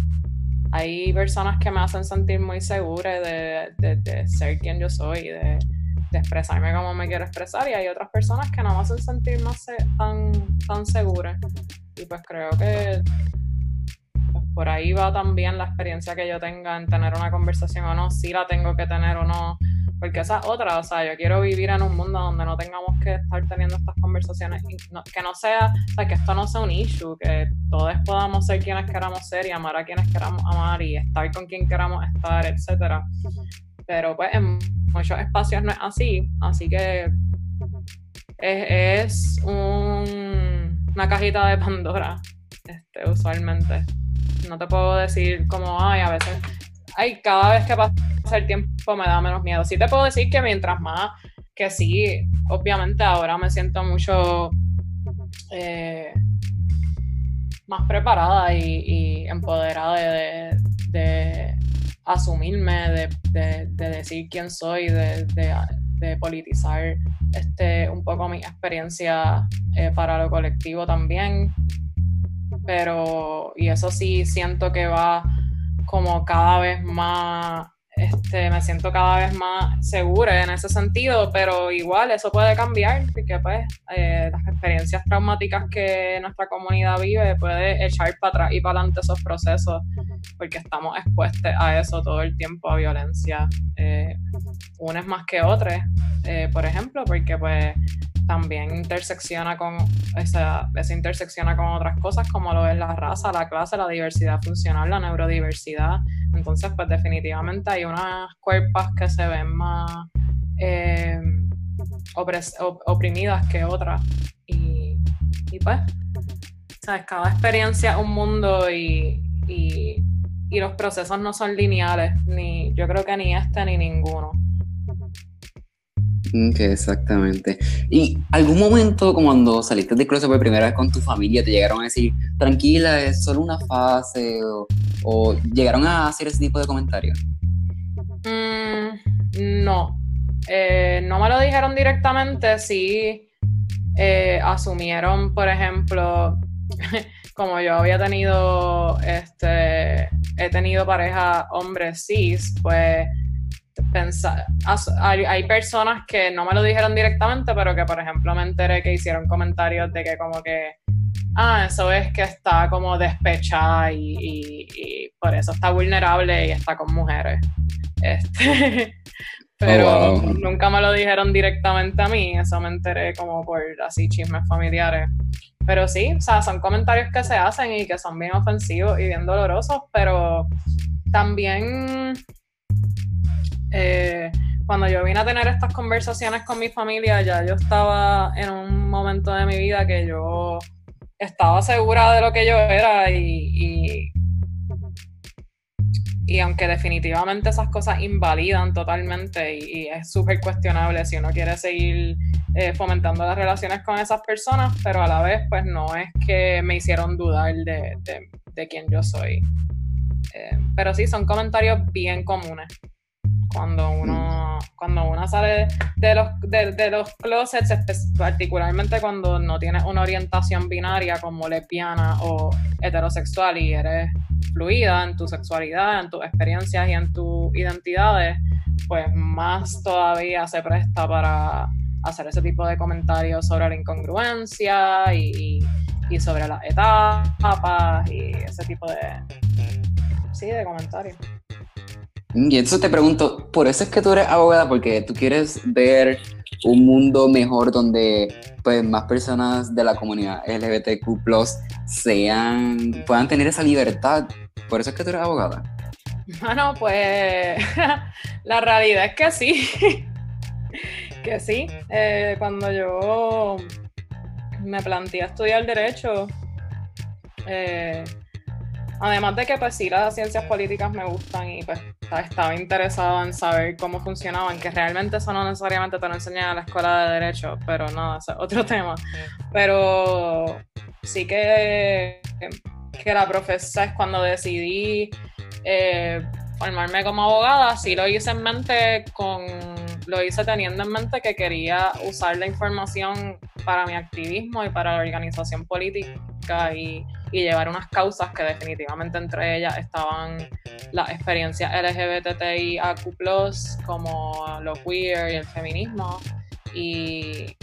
hay personas que me hacen sentir muy segura de, ser quien yo soy, de, de, expresarme como me quiero expresar, y hay otras personas que no me hacen sentir más tan, tan segura. Y pues creo que por ahí va también la experiencia que yo tenga en tener una conversación o no, si la tengo que tener o no, porque esa es otra, o sea, yo quiero vivir en un mundo donde no tengamos que estar teniendo estas conversaciones, que no sea, o sea, que esto no sea un issue, que todos podamos ser quienes queramos ser y amar a quienes queramos amar y estar con quien queramos estar, etcétera. Pero pues en muchos espacios no es así, así que es, una cajita de Pandora, este, usualmente no te puedo decir como, ay, a veces, ay, cada vez que pasa el tiempo me da menos miedo. Sí te puedo decir que mientras más, que sí, obviamente ahora me siento mucho eh, más preparada y, empoderada de, asumirme, de, decir quién soy, de, politizar este, un poco mi experiencia eh, para lo colectivo también pero, y eso sí siento que va como cada vez más este, me siento cada vez más segura en ese sentido, pero igual eso puede cambiar, porque pues eh, las experiencias traumáticas que nuestra comunidad vive puede echar para atrás y para adelante esos procesos, porque estamos expuestos a eso todo el tiempo, a violencia, eh, unas más que otras, eh, por ejemplo, porque pues también intersecciona con esa, esa intersecciona con otras cosas como lo es la raza, la clase, la diversidad funcional, la neurodiversidad. Entonces, pues definitivamente hay unas cuerpas que se ven más eh, oprimidas que otras. Y, pues, ¿sabes? cada experiencia es un mundo y, y, y los procesos no son lineales, ni yo creo que ni este ni ninguno. Exactamente. ¿Y algún momento cuando saliste de closet por primera vez con tu familia te llegaron a decir, tranquila, es solo una fase? ¿O, llegaron a hacer ese tipo de comentarios? Mm, no. Eh, no me lo dijeron directamente, sí eh, asumieron, por ejemplo, como yo había tenido, este, he tenido pareja hombres cis, pues pensar, hay, personas que no me lo dijeron directamente, pero que por ejemplo me enteré que hicieron comentarios de que como que, ah, eso es que está como despechada y, por eso está vulnerable y está con mujeres. Este, pero oh, nunca me lo dijeron directamente a mí, eso me enteré como por así chismes familiares. Pero sí, o sea, son comentarios que se hacen y que son bien ofensivos y bien dolorosos, pero también eh, cuando yo vine a tener estas conversaciones con mi familia, ya yo estaba en un momento de mi vida que yo estaba segura de lo que yo era y, y, aunque definitivamente esas cosas invalidan totalmente y, es súper cuestionable si uno quiere seguir eh, fomentando las relaciones con esas personas, pero a la vez pues no es que me hicieron dudar de, de, quién yo soy. Eh, pero sí, son comentarios bien comunes. Cuando uno, cuando uno sale de los, de, los closets, particularmente cuando no tienes una orientación binaria como lesbiana o heterosexual y eres fluida en tu sexualidad, en tus experiencias y en tus identidades, pues más todavía se presta para hacer ese tipo de comentarios sobre la incongruencia y, y sobre las etapas y ese tipo de, de comentarios. Y entonces te pregunto, ¿por eso es que tú eres abogada? Porque tú quieres ver un mundo mejor donde pues más personas de la comunidad LGBTQ sean, puedan tener esa libertad. ¿Por eso es que tú eres abogada? Bueno, pues la realidad es que sí. que sí. Eh, cuando yo me planteé estudiar derecho, eh, Además de que pues sí, las ciencias políticas me gustan y pues estaba interesada en saber cómo funcionaban, que realmente eso no necesariamente te lo enseñan en la escuela de derecho, pero no, es otro tema. Pero sí que, que la profesora es cuando decidí eh, formarme como abogada, sí lo hice en mente con, lo hice teniendo en mente que quería usar la información para mi activismo y para la organización política y y llevar unas causas que definitivamente entre ellas estaban las experiencias LGBTIAQ+, como lo queer y el feminismo. Y,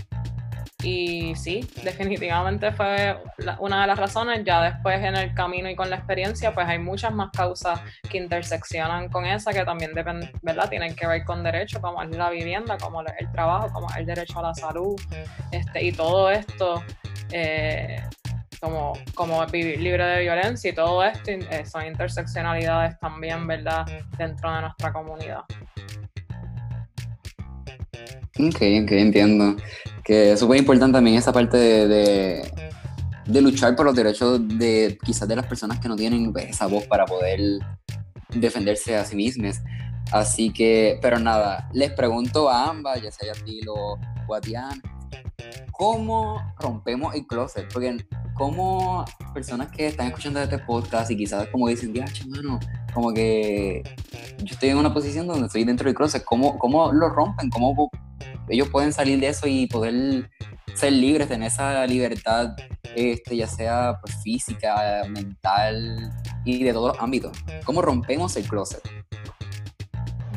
y sí, definitivamente fue una de las razones. Ya después en el camino y con la experiencia, pues hay muchas más causas que interseccionan con esa, que también deben, ¿verdad? Tienen que ver con derecho, como es la vivienda, como el trabajo, como el derecho a la salud. Este, y todo esto eh, como, como vivir libre de violencia y todo esto, eh, son interseccionalidades también, ¿verdad?, dentro de nuestra comunidad. Ok, ok, entiendo. Que es súper importante también esa parte de, de, luchar por los derechos de quizás de las personas que no tienen pues, esa voz para poder defenderse a sí mismas. Así que, pero nada, les pregunto a ambas, ya sea Yatilo o a ¿cómo rompemos el closet? Porque como personas que están escuchando este podcast y quizás como dicen, ya, mano, como que yo estoy en una posición donde estoy dentro del closet, ¿cómo, cómo lo rompen? ¿Cómo ellos pueden salir de eso y poder ser libres, tener esa libertad, este, ya sea pues, física, mental y de todos los ámbitos? ¿Cómo rompemos el closet?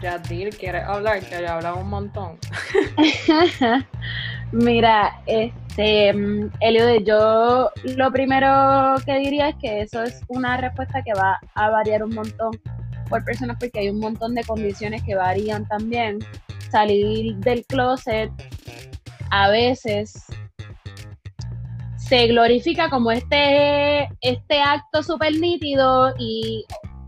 Yadil, ¿quieres hablar? Que ya hablado un montón. Mira, este, mm, Elio, yo lo primero que diría es que eso es una respuesta que va a variar un montón por personas porque hay un montón de condiciones que varían también. Salir del closet a veces se glorifica como este, este acto súper nítido y,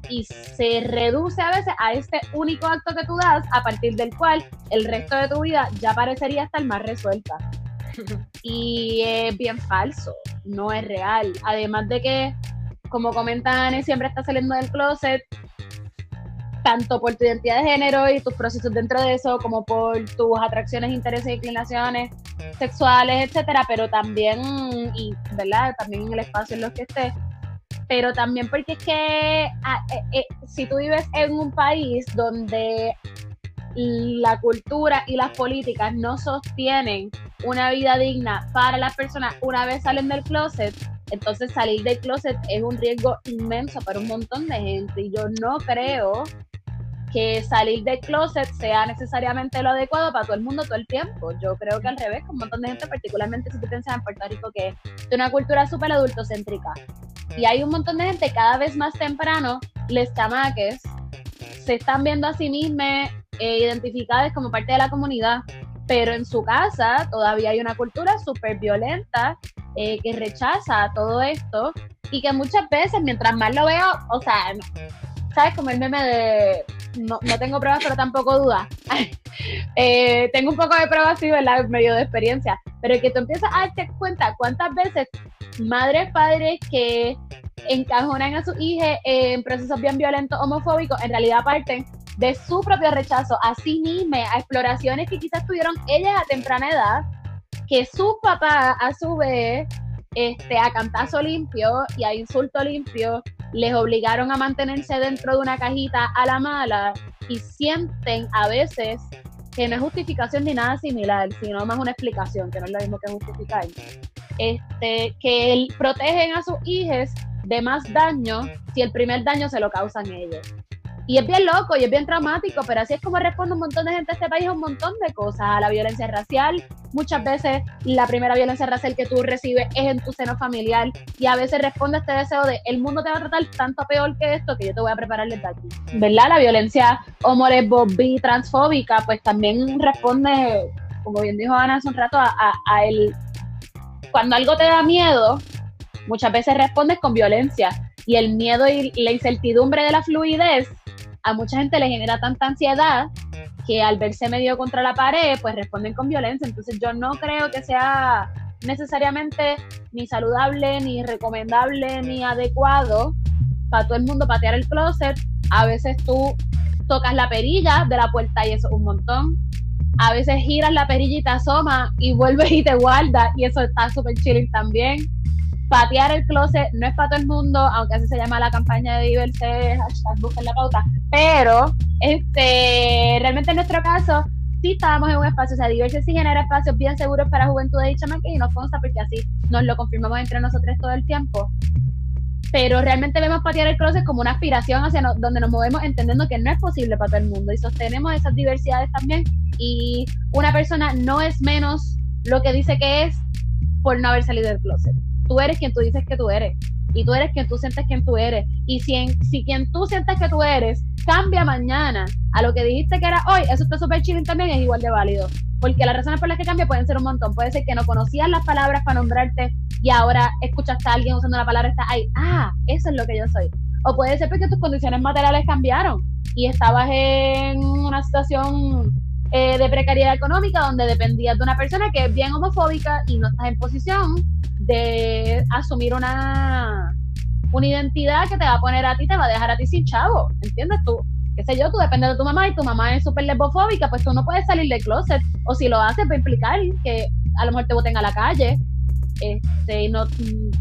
y se reduce a veces a este único acto que tú das a partir del cual el resto de tu vida ya parecería estar más resuelta. Y es bien falso, no es real. Además de que, como comenta Anne, siempre está saliendo del closet, tanto por tu identidad de género y tus procesos dentro de eso, como por tus atracciones, intereses e inclinaciones sexuales, etcétera, pero también, y verdad, también en el espacio en los que estés, pero también porque es que ah, eh, eh, si tú vives en un país donde la cultura y las políticas no sostienen una vida digna para las personas una vez salen del closet, entonces salir del closet es un riesgo inmenso para un montón de gente y yo no creo que salir del closet sea necesariamente lo adecuado para todo el mundo todo el tiempo. Yo creo que al revés, un montón de gente, particularmente si tú piensas en Puerto Rico, que es una cultura súper adultocéntrica. Y hay un montón de gente cada vez más temprano, les chamaques, se están viendo a sí mismas eh, identificadas como parte de la comunidad, pero en su casa todavía hay una cultura súper violenta eh, que rechaza todo esto y que muchas veces, mientras más lo veo, o sea, ¿sabes? Como el meme de no, no tengo pruebas, pero tampoco dudas. Eh, tengo un poco de pruebas, sí, ¿verdad? Medio de experiencia. Pero que tú empiezas a darte cuenta cuántas veces madres, padres que encajonan a sus hijos en procesos bien violentos, homofóbicos, en realidad parten de su propio rechazo a sí misma, a exploraciones que quizás tuvieron ellas a temprana edad, que su papá a su vez este, a cantazo limpio y a insulto limpio les obligaron a mantenerse dentro de una cajita a la mala y sienten a veces que no es justificación ni nada similar, sino más una explicación, que no es lo mismo que justificar. Este, que protegen a sus hijos más daño si el primer daño se lo causan ellos. Y es bien loco y es bien traumático, pero así es como responde un montón de gente de este país a un montón de cosas, a la violencia racial. Muchas veces la primera violencia racial que tú recibes es en tu seno familiar y a veces responde a este deseo de el mundo te va a tratar tanto peor que esto que yo te voy a preparar desde aquí. ¿Verdad? La violencia homo, transfóbica, pues también responde, como bien dijo Ana hace un rato, a, a el... Cuando algo te da miedo, muchas veces respondes con violencia y el miedo y la incertidumbre de la fluidez a mucha gente le genera tanta ansiedad que al verse medio contra la pared, pues responden con violencia. Entonces yo no creo que sea necesariamente ni saludable, ni recomendable, ni adecuado para todo el mundo patear el closet. A veces tú tocas la perilla de la puerta y eso es un montón. A veces giras la perilla y te asoma y vuelves y te guardas y eso está súper chilling también patear el closet no es para todo el mundo, aunque así se llama la campaña de diverse, hashtag busquen la pauta, pero este, realmente en nuestro caso sí estábamos en un espacio, o sea, Diverse sí genera espacios bien seguros para juventud de chamaque y nos consta porque así nos lo confirmamos entre nosotros todo el tiempo. Pero realmente vemos patear el closet como una aspiración hacia donde nos movemos entendiendo que no es posible para todo el mundo y sostenemos esas diversidades también y una persona no es menos lo que dice que es por no haber salido del closet tú eres quien tú dices que tú eres. Y tú eres quien tú sientes que tú eres. Y si, si quien tú sientes que tú eres cambia mañana a lo que dijiste que era hoy, eso está súper chilling también, es igual de válido. Porque las razones por las que cambia pueden ser un montón. Puede ser que no conocías las palabras para nombrarte y ahora escuchaste a alguien usando la palabra está ahí. Ah, eso es lo que yo soy. O puede ser porque tus condiciones materiales cambiaron y estabas en una situación eh, de precariedad económica donde dependías de una persona que es bien homofóbica y no estás en posición de asumir una, una identidad que te va a poner a ti, te va a dejar a ti sin chavo, ¿entiendes tú? qué sé yo, tú dependes de tu mamá y tu mamá es súper lesbofóbica, pues tú no puedes salir del closet. O si lo haces, va a implicar que a lo mejor te boten a la calle. Este, no,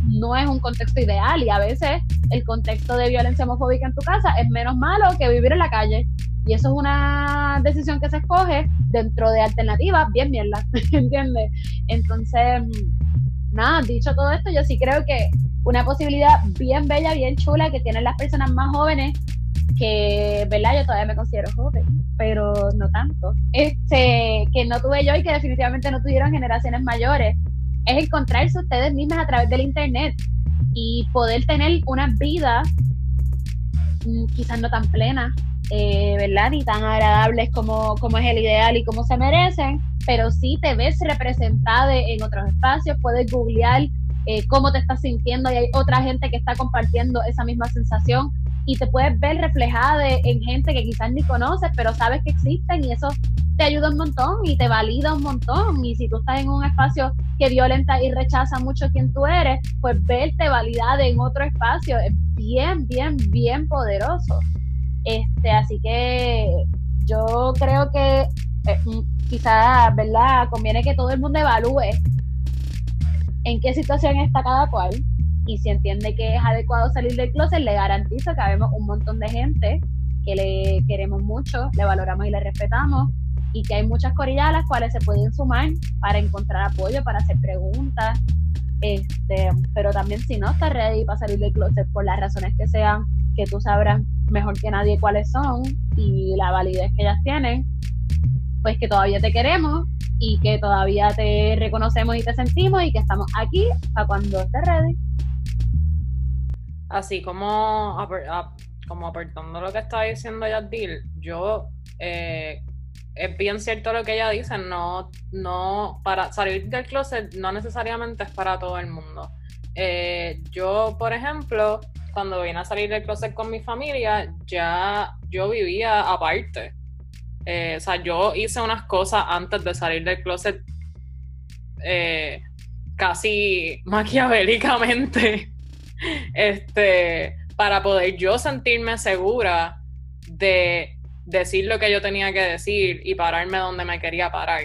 no es un contexto ideal y a veces el contexto de violencia homofóbica en tu casa es menos malo que vivir en la calle. Y eso es una decisión que se escoge dentro de alternativas bien mierda, ¿entiendes? Entonces, nada, dicho todo esto, yo sí creo que una posibilidad bien bella, bien chula que tienen las personas más jóvenes que, ¿verdad? Yo todavía me considero joven, pero no tanto. Este, que no tuve yo y que definitivamente no tuvieron generaciones mayores, es encontrarse ustedes mismas a través del internet y poder tener una vida mm, quizás no tan plena, eh, ¿verdad? Ni tan agradables como, como es el ideal y como se merecen, pero sí te ves representada en otros espacios, puedes googlear eh, cómo te estás sintiendo y hay otra gente que está compartiendo esa misma sensación y te puedes ver reflejada en gente que quizás ni conoces, pero sabes que existen y eso te ayuda un montón y te valida un montón. Y si tú estás en un espacio que violenta y rechaza mucho quien tú eres, pues verte validada en otro espacio es bien, bien, bien poderoso. Este, así que yo creo que eh, mm, quizás, ¿verdad? Conviene que todo el mundo evalúe en qué situación está cada cual y si entiende que es adecuado salir del closet, le garantizo que habemos un montón de gente que le queremos mucho, le valoramos y le respetamos y que hay muchas corillas a las cuales se pueden sumar para encontrar apoyo, para hacer preguntas, este, pero también si no estás ready para salir del closet por las razones que sean, que tú sabrás mejor que nadie cuáles son y la validez que ellas tienen, pues que todavía te queremos y que todavía te reconocemos y te sentimos y que estamos aquí para cuando estés ready. Así como, como aportando lo que estaba diciendo Yadil, yo eh, es bien cierto lo que ella dice, no, no, para salir del closet no necesariamente es para todo el mundo. Eh, yo, por ejemplo, cuando vine a salir del closet con mi familia, ya yo vivía aparte. Eh, o sea, yo hice unas cosas antes de salir del closet eh, casi maquiavélicamente este, para poder yo sentirme segura de decir lo que yo tenía que decir y pararme donde me quería parar.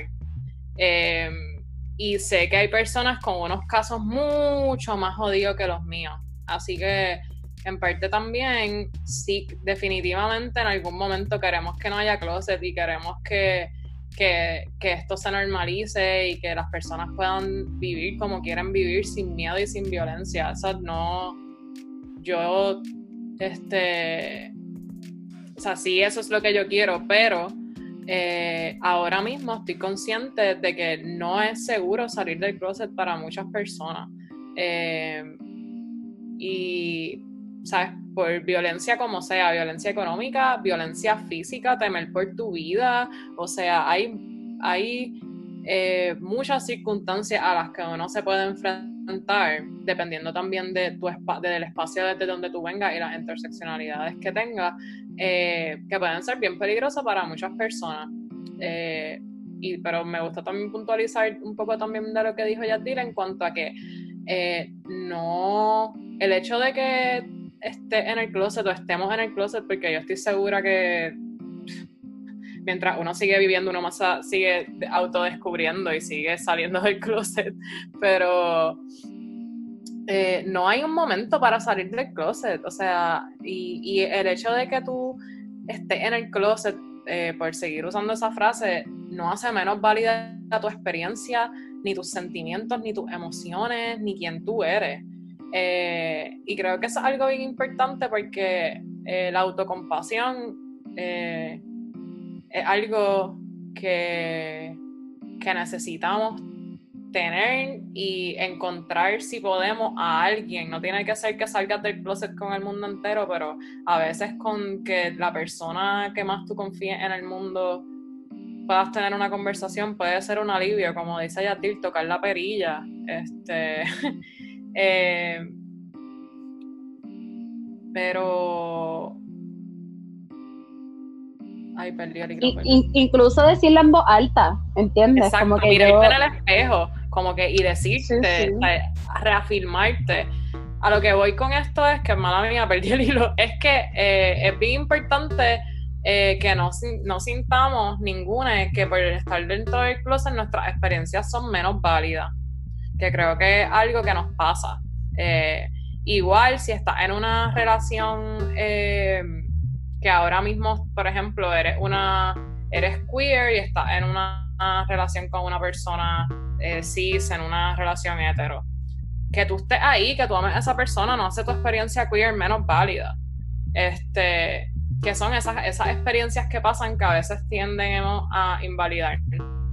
Em, y sé que hay personas con unos casos mucho más jodidos que los míos. Así que en parte también, sí, definitivamente en algún momento queremos que no haya closet y queremos que, que, esto se normalice y que las personas puedan vivir como quieren vivir sin miedo y sin violencia. Eso no, yo, este, o sea, sí, eso es lo que yo quiero, pero eh, ahora mismo estoy consciente de que no es seguro salir del closet para muchas personas. Eh, y ¿sabes? Por violencia como sea, violencia económica, violencia física, temer por tu vida, o sea, hay, hay eh, muchas circunstancias a las que uno se puede enfrentar, dependiendo también de tu del espacio desde donde tú vengas y las interseccionalidades que tengas, eh, que pueden ser bien peligrosas para muchas personas. Eh, y, pero me gusta también puntualizar un poco también de lo que dijo Yadira en cuanto a que no, el hecho de que esté en el closet o estemos en el closet, porque yo estoy segura que mientras uno sigue viviendo, uno más sigue autodescubriendo y sigue saliendo del closet, pero eh, no hay un momento para salir del closet, o sea, y, el hecho de que tú estés en el closet, eh, por seguir usando esa frase, no hace menos válida tu experiencia, ni tus sentimientos, ni tus emociones, ni quién tú eres. Eh, y creo que eso es algo bien importante porque eh, la autocompasión eh, es algo que, que necesitamos tener y encontrar si podemos a alguien. No tiene que ser que salgas del closet con el mundo entero, pero a veces con que la persona que más tú confíes en el mundo puedas tener una conversación puede ser un alivio, como dice Yatir, tocar la perilla. Este, Eh, pero. Ay, perdí el incluso decirlo en voz alta, ¿entiendes? Exacto, como que mirarte en el espejo, como que, y decirte, reafirmarte. A lo que voy con esto es que, mala mía, perdí el hilo, es que eh, es bien importante eh, que no, no sintamos ninguna que por estar dentro del closet nuestras experiencias son menos válidas que creo que es algo que nos pasa. Eh, igual si estás en una relación eh, que ahora mismo, por ejemplo, eres una eres queer y estás en una, relación con una persona eh, cis, en una relación hetero. Que tú estés ahí, que tú ames a esa persona, no hace tu experiencia queer menos válida. Este, que son esas, esas experiencias que pasan que a veces tienden a invalidar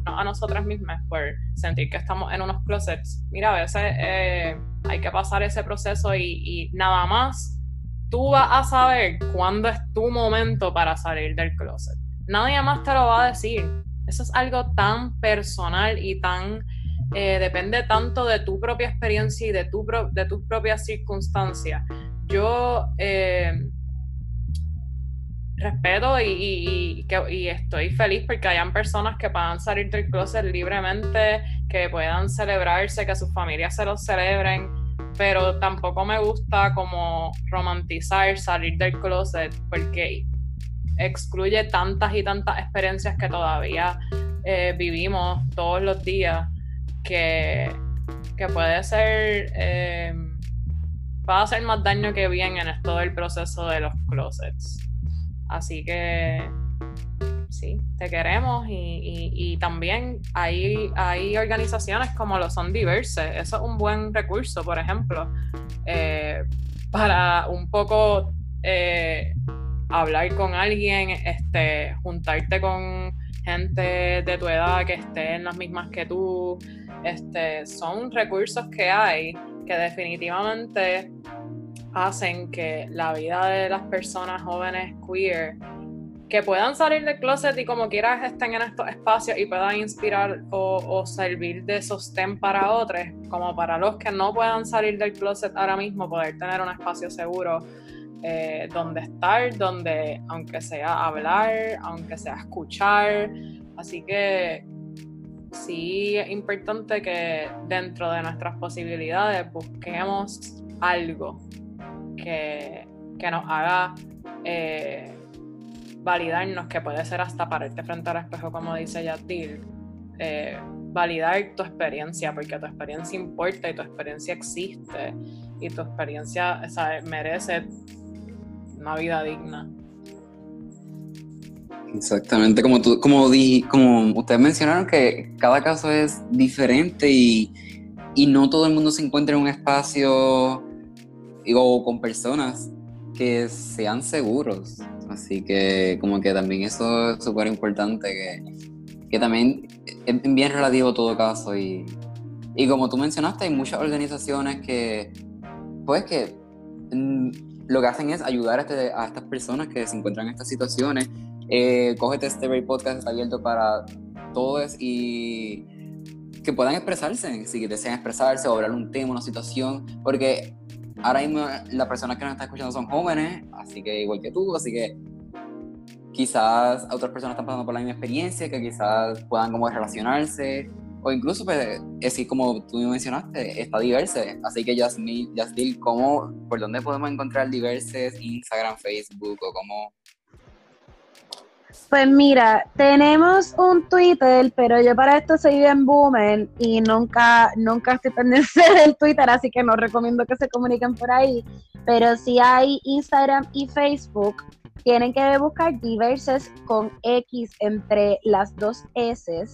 a nosotras mismas por sentir que estamos en unos closets. Mira, a veces eh, hay que pasar ese proceso y, nada más tú vas a saber cuándo es tu momento para salir del closet. Nadie más te lo va a decir. Eso es algo tan personal y tan... Eh, depende tanto de tu propia experiencia y de, tu de tus propias circunstancias. Yo eh, respeto y, estoy feliz porque hayan personas que puedan salir del closet libremente, que puedan celebrarse, que sus familias se lo celebren, pero tampoco me gusta como romantizar salir del closet porque excluye tantas y tantas experiencias que todavía eh, vivimos todos los días que, puede ser eh, va a hacer más daño que bien en todo el proceso de los closets. Así que sí, te queremos y, también hay, hay organizaciones como lo son diversas. Eso es un buen recurso, por ejemplo, eh, para un poco eh, hablar con alguien, este, juntarte con gente de tu edad que esté en las mismas que tú. Este, son recursos que hay que definitivamente hacen que la vida de las personas jóvenes queer que puedan salir del closet y como quieras estén en estos espacios y puedan inspirar o, servir de sostén para otros, como para los que no puedan salir del closet ahora mismo, poder tener un espacio seguro eh, donde estar, donde aunque sea hablar, aunque sea escuchar. Así que sí es importante que dentro de nuestras posibilidades busquemos algo que, nos haga eh, validarnos, que puede ser hasta pararte frente al espejo, como dice Yatil, eh, validar tu experiencia, porque tu experiencia importa y tu experiencia existe y tu experiencia merece una vida digna. Exactamente, como tú, como di, como ustedes mencionaron que cada caso es diferente y, y no todo el mundo se encuentra en un espacio o con personas que sean seguros. Así que como que también eso es súper importante, que, que, también es bien relativo todo caso. Y, y como tú mencionaste, hay muchas organizaciones que, pues que mm, lo que hacen es ayudar a, este, a estas personas que se encuentran en estas situaciones. Eh, cógete este Break Podcast, está abierto para todos y que puedan expresarse, si desean expresarse o hablar un tema, una situación, porque ahora mismo las personas que nos están escuchando son jóvenes, así que igual que tú, así que quizás otras personas están pasando por la misma experiencia, que quizás puedan como relacionarse, o incluso, pues, así como tú mencionaste, está diverse. Así que, Jasmine, Jasmine, ¿cómo, por dónde podemos encontrar diverses Instagram, Facebook o cómo, pues mira, tenemos un Twitter, pero yo para esto soy bien boomer y nunca, nunca estoy pendiente del Twitter, así que no recomiendo que se comuniquen por ahí. Pero si hay Instagram y Facebook. Tienen que buscar diverses con X entre las dos S.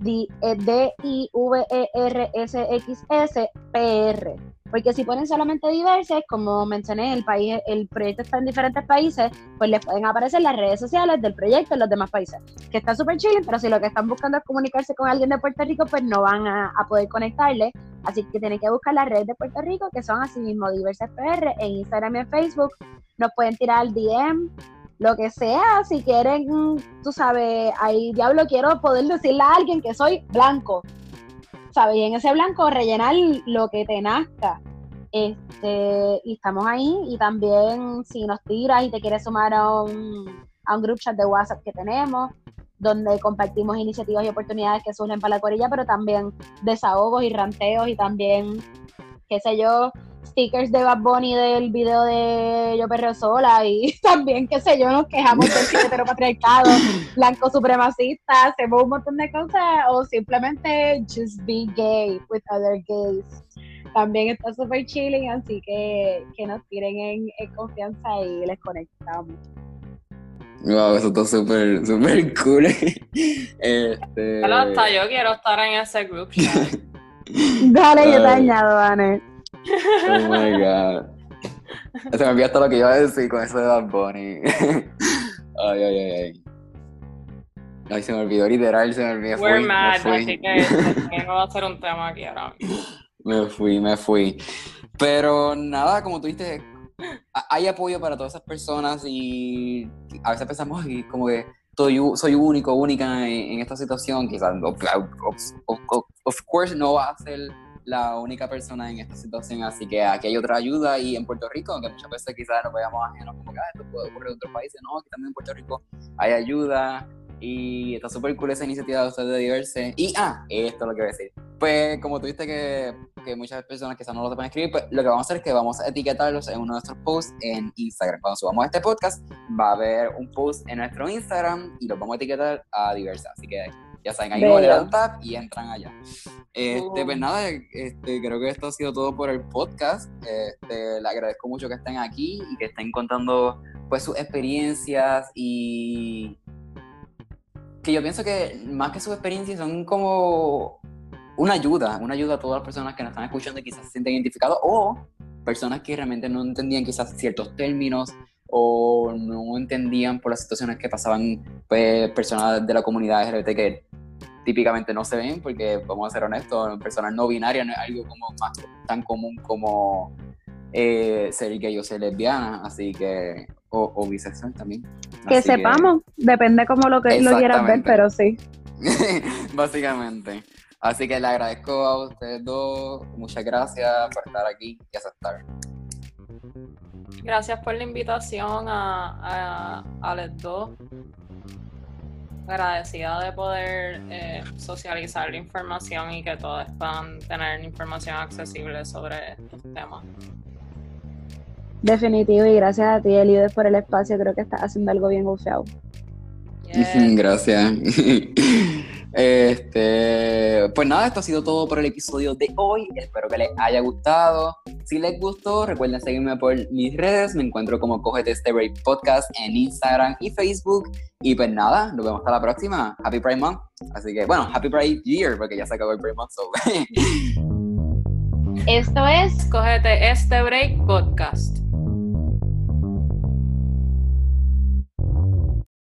D-I-V-E-R-S-X-S-P-R. Porque si ponen solamente diversas, como mencioné, el país, el proyecto está en diferentes países, pues les pueden aparecer las redes sociales del proyecto en los demás países. Que está súper chill, pero si lo que están buscando es comunicarse con alguien de Puerto Rico, pues no van a, poder conectarle. Así que tienen que buscar las redes de Puerto Rico, que son así mismo diversas PR, en Instagram y en Facebook. Nos pueden tirar al DM, lo que sea, si quieren, tú sabes, ahí diablo quiero poder decirle a alguien que soy blanco ¿sabes? Y en ese blanco rellenar lo que te nazca. Este, y estamos ahí. Y también si nos tiras y te quieres sumar a un, a un group chat de WhatsApp que tenemos, donde compartimos iniciativas y oportunidades que surgen para la corilla, pero también desahogos y ranteos y también, qué sé yo, stickers de Bad Bunny del video de Yo Perreo Sola y también, qué sé yo, nos quejamos del heteropatriarcado, blanco supremacista, hacemos un montón de cosas o simplemente just be gay with other gays. También está súper chilling, así que que nos tiren en, confianza y les conectamos. Wow, eso está súper, súper cool. este... hasta yo quiero estar en ese group Dale, yo te añado, Anne. Oh my god. Se me olvidó hasta lo que iba a decir con eso de Bad Bunny. ay, ay, ay, ay. Ay, se me olvidó literal, se me olvidó. We're fui, mad, me fui. así que no va a ser un tema aquí ahora mismo. Me fui, me fui. Pero nada, como tú dijiste, a- hay apoyo para todas esas personas y a veces pensamos "Ay, como que soy, soy único, única en, en esta situación. Quizás, of, of- of- of course, no va a ser la única persona en esta situación, así que aquí hay otra ayuda y en Puerto Rico, aunque muchas veces quizás nos veamos ajenos, como que "Ah, esto puede ocurrir en otros países, no, aquí también en Puerto Rico hay ayuda y está súper cool esa iniciativa de ustedes de diverse. Y, ah, esto es lo que voy a decir. Pues como tuviste que, que muchas personas quizás no lo sepan escribir, pues lo que vamos a hacer es que vamos a etiquetarlos en uno de nuestros posts en Instagram. Cuando subamos este podcast, va a haber un post en nuestro Instagram y los vamos a etiquetar a diversa. Así que ya saben, ahí Bello. le dan tap y entran allá. Este, pues nada, este, creo que esto ha sido todo por el podcast. Este, le agradezco mucho que estén aquí y que estén contando pues sus experiencias y que yo pienso que más que sus experiencias son como una ayuda, una ayuda a todas las personas que nos están escuchando y quizás se sienten identificados o personas que realmente no entendían quizás ciertos términos o no entendían por las situaciones que pasaban pues, personas de la comunidad LGBT que típicamente no se ven porque vamos a ser honestos, personas no binarias no es algo como más tan común como eh, ser gay o ser lesbiana, así que o, o bisexual también. Que Así sepamos, depende cómo lo que lo quieras ver, pero sí. Básicamente. Así que le agradezco a ustedes dos. Muchas gracias por estar aquí y aceptar. Gracias por la invitación a, a, a los dos. Agradecida de poder eh, socializar la información y que todos puedan tener información accesible sobre estos temas. Definitivo, y gracias a ti, Elides, por el espacio. Creo que estás haciendo algo bien bufeado. Yes. Gracias. Este, pues nada, esto ha sido todo por el episodio de hoy. Espero que les haya gustado. Si les gustó, recuerden seguirme por mis redes. Me encuentro como Cógete este Break Podcast en Instagram y Facebook. Y pues nada, nos vemos hasta la próxima. Happy Pride Month. Así que, bueno, Happy Pride Year, porque ya se acabó el Pride Month. so. Esto es Cógete este break podcast.